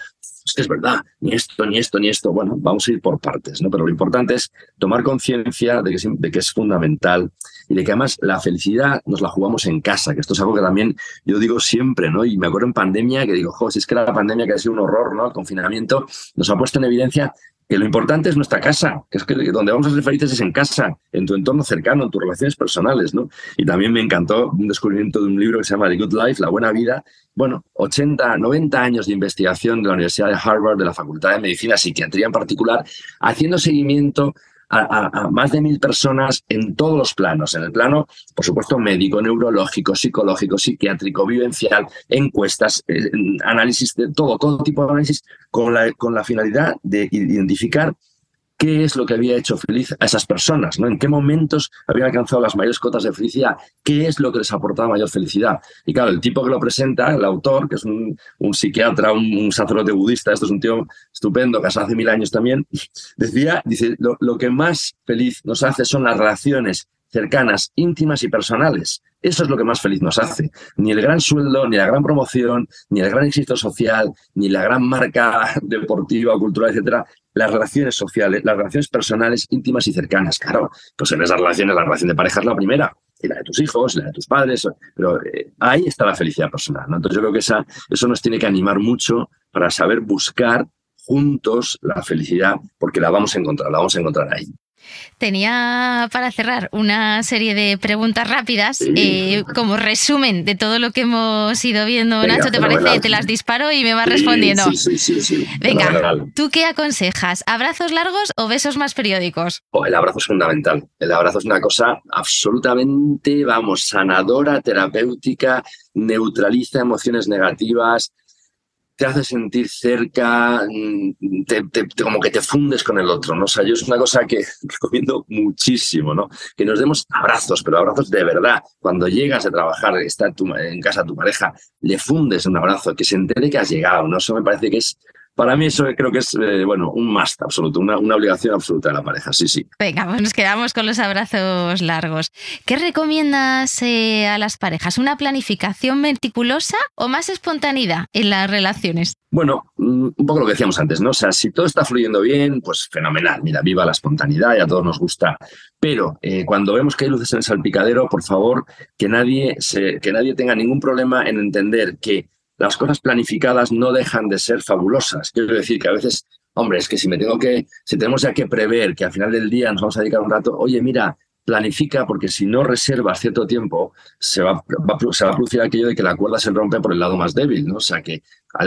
es que es verdad, ni esto, ni esto, ni esto. Bueno, vamos a ir por partes, ¿no? Pero lo importante es tomar conciencia de que, de que es fundamental y de que además la felicidad nos la jugamos en casa, que esto es algo que también yo digo siempre, ¿no? Y me acuerdo en pandemia que digo, jo, si es que la pandemia que ha sido un horror, ¿no? El confinamiento nos ha puesto en evidencia que lo importante es nuestra casa, que es que donde vamos a ser felices es en casa, en tu entorno cercano, en tus relaciones personales, ¿no? Y también me encantó un descubrimiento de un libro que se llama The Good Life, La Buena Vida. Bueno, 80, 90 años de investigación de la Universidad de Harvard, de la Facultad de Medicina, Psiquiatría en particular, haciendo seguimiento a, más de mil personas en todos los planos, en el plano, por supuesto, médico, neurológico, psicológico, psiquiátrico, vivencial, encuestas, eh, análisis de todo, todo tipo de análisis, con la, con la finalidad de identificar qué es lo que había hecho feliz a esas personas, ¿no? En qué momentos habían alcanzado las mayores cotas de felicidad, qué es lo que les aportaba mayor felicidad. Y claro, el tipo que lo presenta, el autor, que es un, psiquiatra, un, sacerdote budista, esto es un tío estupendo, casado hace mil años también, decía, dice, lo, lo que más feliz nos hace son las relaciones cercanas, íntimas y personales. Eso es lo que más feliz nos hace. Ni el gran sueldo, ni la gran promoción, ni el gran éxito social, ni la gran marca deportiva, cultural, etcétera. Las relaciones sociales, las relaciones personales, íntimas y cercanas. Claro, pues en esas relaciones, la relación de pareja es la primera, y la de tus hijos, y la de tus padres, pero eh, ahí está la felicidad personal. Entonces yo creo que esa, eso nos tiene que animar mucho para saber buscar juntos la felicidad, porque la vamos a encontrar, la vamos a encontrar ahí. Tenía para cerrar una serie de preguntas rápidas eh, como resumen de todo lo que hemos ido viendo. Nacho, ¿te parece? Te las disparo y me vas respondiendo. Sí, sí, sí, Venga, ¿tú qué aconsejas? ¿Abrazos largos o besos más periódicos? Oh, el abrazo es fundamental. El abrazo es una cosa absolutamente, vamos, sanadora, terapéutica, neutraliza emociones negativas, te hace sentir cerca, mm, como que te fundes con el otro, ¿no? O sea, yo es una cosa que recomiendo muchísimo, ¿no? Que nos demos abrazos, pero abrazos de verdad. Cuando llegas a trabajar, está en casa tu pareja, le fundes un abrazo, que se entere que has llegado, ¿no? Eso me parece que es para mí eso creo que es, eh, bueno, un must absoluto, una, obligación absoluta de la pareja, sí, sí. Venga, pues nos quedamos con los abrazos largos. ¿Qué recomiendas eh, a las parejas? ¿Una planificación meticulosa o más espontaneidad en las relaciones? Bueno, mm, un poco lo que decíamos antes, ¿no? O sea, si todo está fluyendo bien, pues fenomenal. Mira, viva la espontaneidad y a todos nos gusta. Pero eh, cuando vemos que hay luces en el salpicadero, por favor, que nadie, se, que nadie tenga ningún problema en entender que las cosas planificadas no dejan de ser fabulosas. Quiero decir que a veces, hombre, es que si me tengo que, si tenemos ya que prever que al final del día nos vamos a dedicar un rato, oye, mira, planifica porque si no reservas cierto tiempo, se va, a producir aquello de que la cuerda se rompe por el lado más débil, ¿no? O sea que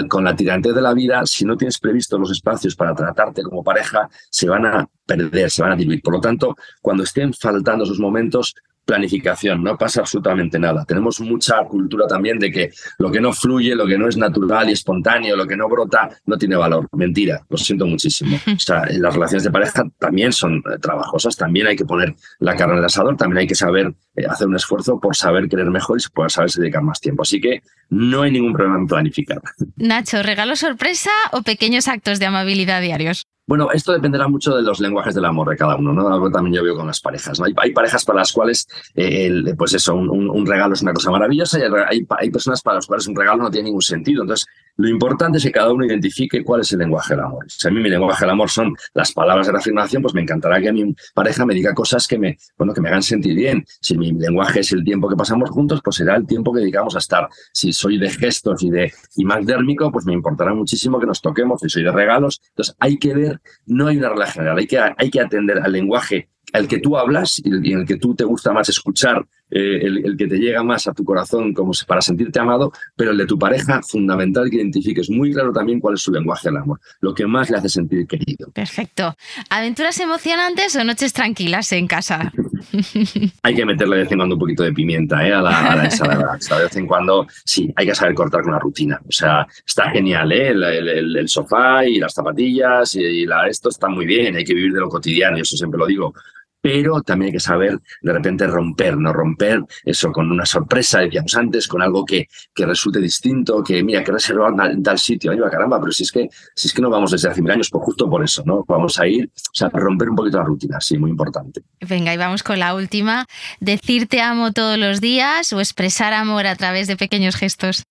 con la tirantez de la vida, si no tienes previsto los espacios para tratarte como pareja, se van a perder, se van a diluir. Por lo tanto, cuando estén faltando esos momentos, planificación, no pasa absolutamente nada. Tenemos mucha cultura también de que lo que no fluye, lo que no es natural y espontáneo, lo que no brota, no tiene valor. Mentira, lo siento muchísimo. O sea, las relaciones de pareja también son eh, trabajosas, también hay que poner la carne en el asador, también hay que saber eh, hacer un esfuerzo por saber querer mejor y poder saberse dedicar más tiempo. Así que no hay ningún problema en planificar. Nacho, ¿regalo sorpresa o pequeños actos de amabilidad diarios? Bueno, esto dependerá mucho de los lenguajes del amor de cada uno, ¿no? Algo también yo veo con las parejas. ¿no? Hay, parejas para las cuales, eh, pues eso, un, regalo es una cosa maravillosa y hay, hay, personas para las cuales un regalo no tiene ningún sentido. Entonces, lo importante es que cada uno identifique cuál es el lenguaje del amor. Si a mí mi lenguaje del amor son las palabras de reafirmación, pues me encantará que a mi pareja me diga cosas que me, bueno, que me hagan sentir bien. Si mi lenguaje es el tiempo que pasamos juntos, pues será el tiempo que dedicamos a estar. Si soy de gestos y de y más dérmico, pues me importará muchísimo que nos toquemos. Si soy de regalos, entonces hay que ver no hay una regla general, hay que, hay que atender al lenguaje al que tú hablas y en el que tú te gusta más escuchar, eh, el, que te llega más a tu corazón como para sentirte amado, pero el de tu pareja, fundamental que identifiques muy claro también cuál es su lenguaje del amor, lo que más le hace sentir querido. Perfecto. ¿Aventuras emocionantes o noches tranquilas en casa? hay que meterle de vez en cuando un poquito de pimienta ¿eh? a, la, ensalada. de vez en cuando, sí, hay que saber cortar con la rutina. O sea, está genial, ¿eh? el, sofá y las zapatillas y, la, esto está muy bien, hay que vivir de lo cotidiano, y eso siempre lo digo pero también hay que saber de repente romper, no romper eso con una sorpresa, decíamos antes, con algo que, que resulte distinto, que mira, que reservar tal, tal sitio, ay, caramba, pero si es que si es que no vamos desde hace mil años, pues justo por eso, ¿no? Vamos a ir, o sea, romper un poquito la rutina, sí, muy importante. Venga, y vamos con la última, decir te amo todos los días o expresar amor a través de pequeños gestos.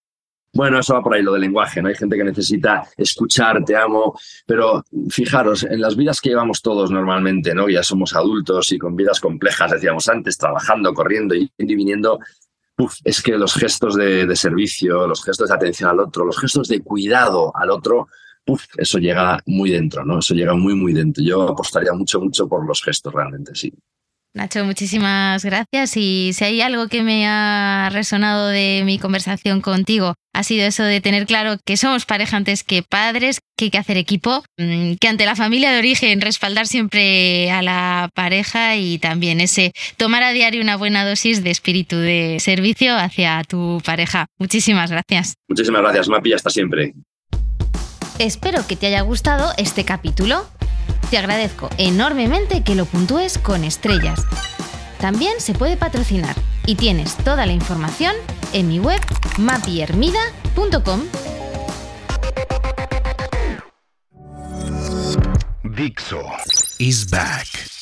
Bueno, eso va por ahí, lo del lenguaje, ¿no? Hay gente que necesita escuchar, te amo, pero fijaros, en las vidas que llevamos todos normalmente, ¿no? Ya somos adultos y con vidas complejas, decíamos antes, trabajando, corriendo y viniendo, es que los gestos de, servicio, los gestos de atención al otro, los gestos de cuidado al otro, eso llega muy dentro, ¿no? Eso llega muy, muy dentro. Yo apostaría mucho, mucho por los gestos realmente, sí. Nacho, muchísimas gracias. Y si hay algo que me ha resonado de mi conversación contigo, ha sido eso de tener claro que somos pareja antes que padres, que hay que hacer equipo, mm, que ante la familia de origen respaldar siempre a la pareja y también ese tomar a diario una buena dosis de espíritu de servicio hacia tu pareja. Muchísimas gracias. Muchísimas gracias, Mapi, hasta siempre. Espero que te haya gustado este capítulo. Te agradezco enormemente que lo puntúes con estrellas. También se puede patrocinar y tienes toda la información en mi web mapiermida.com. Dixo is back.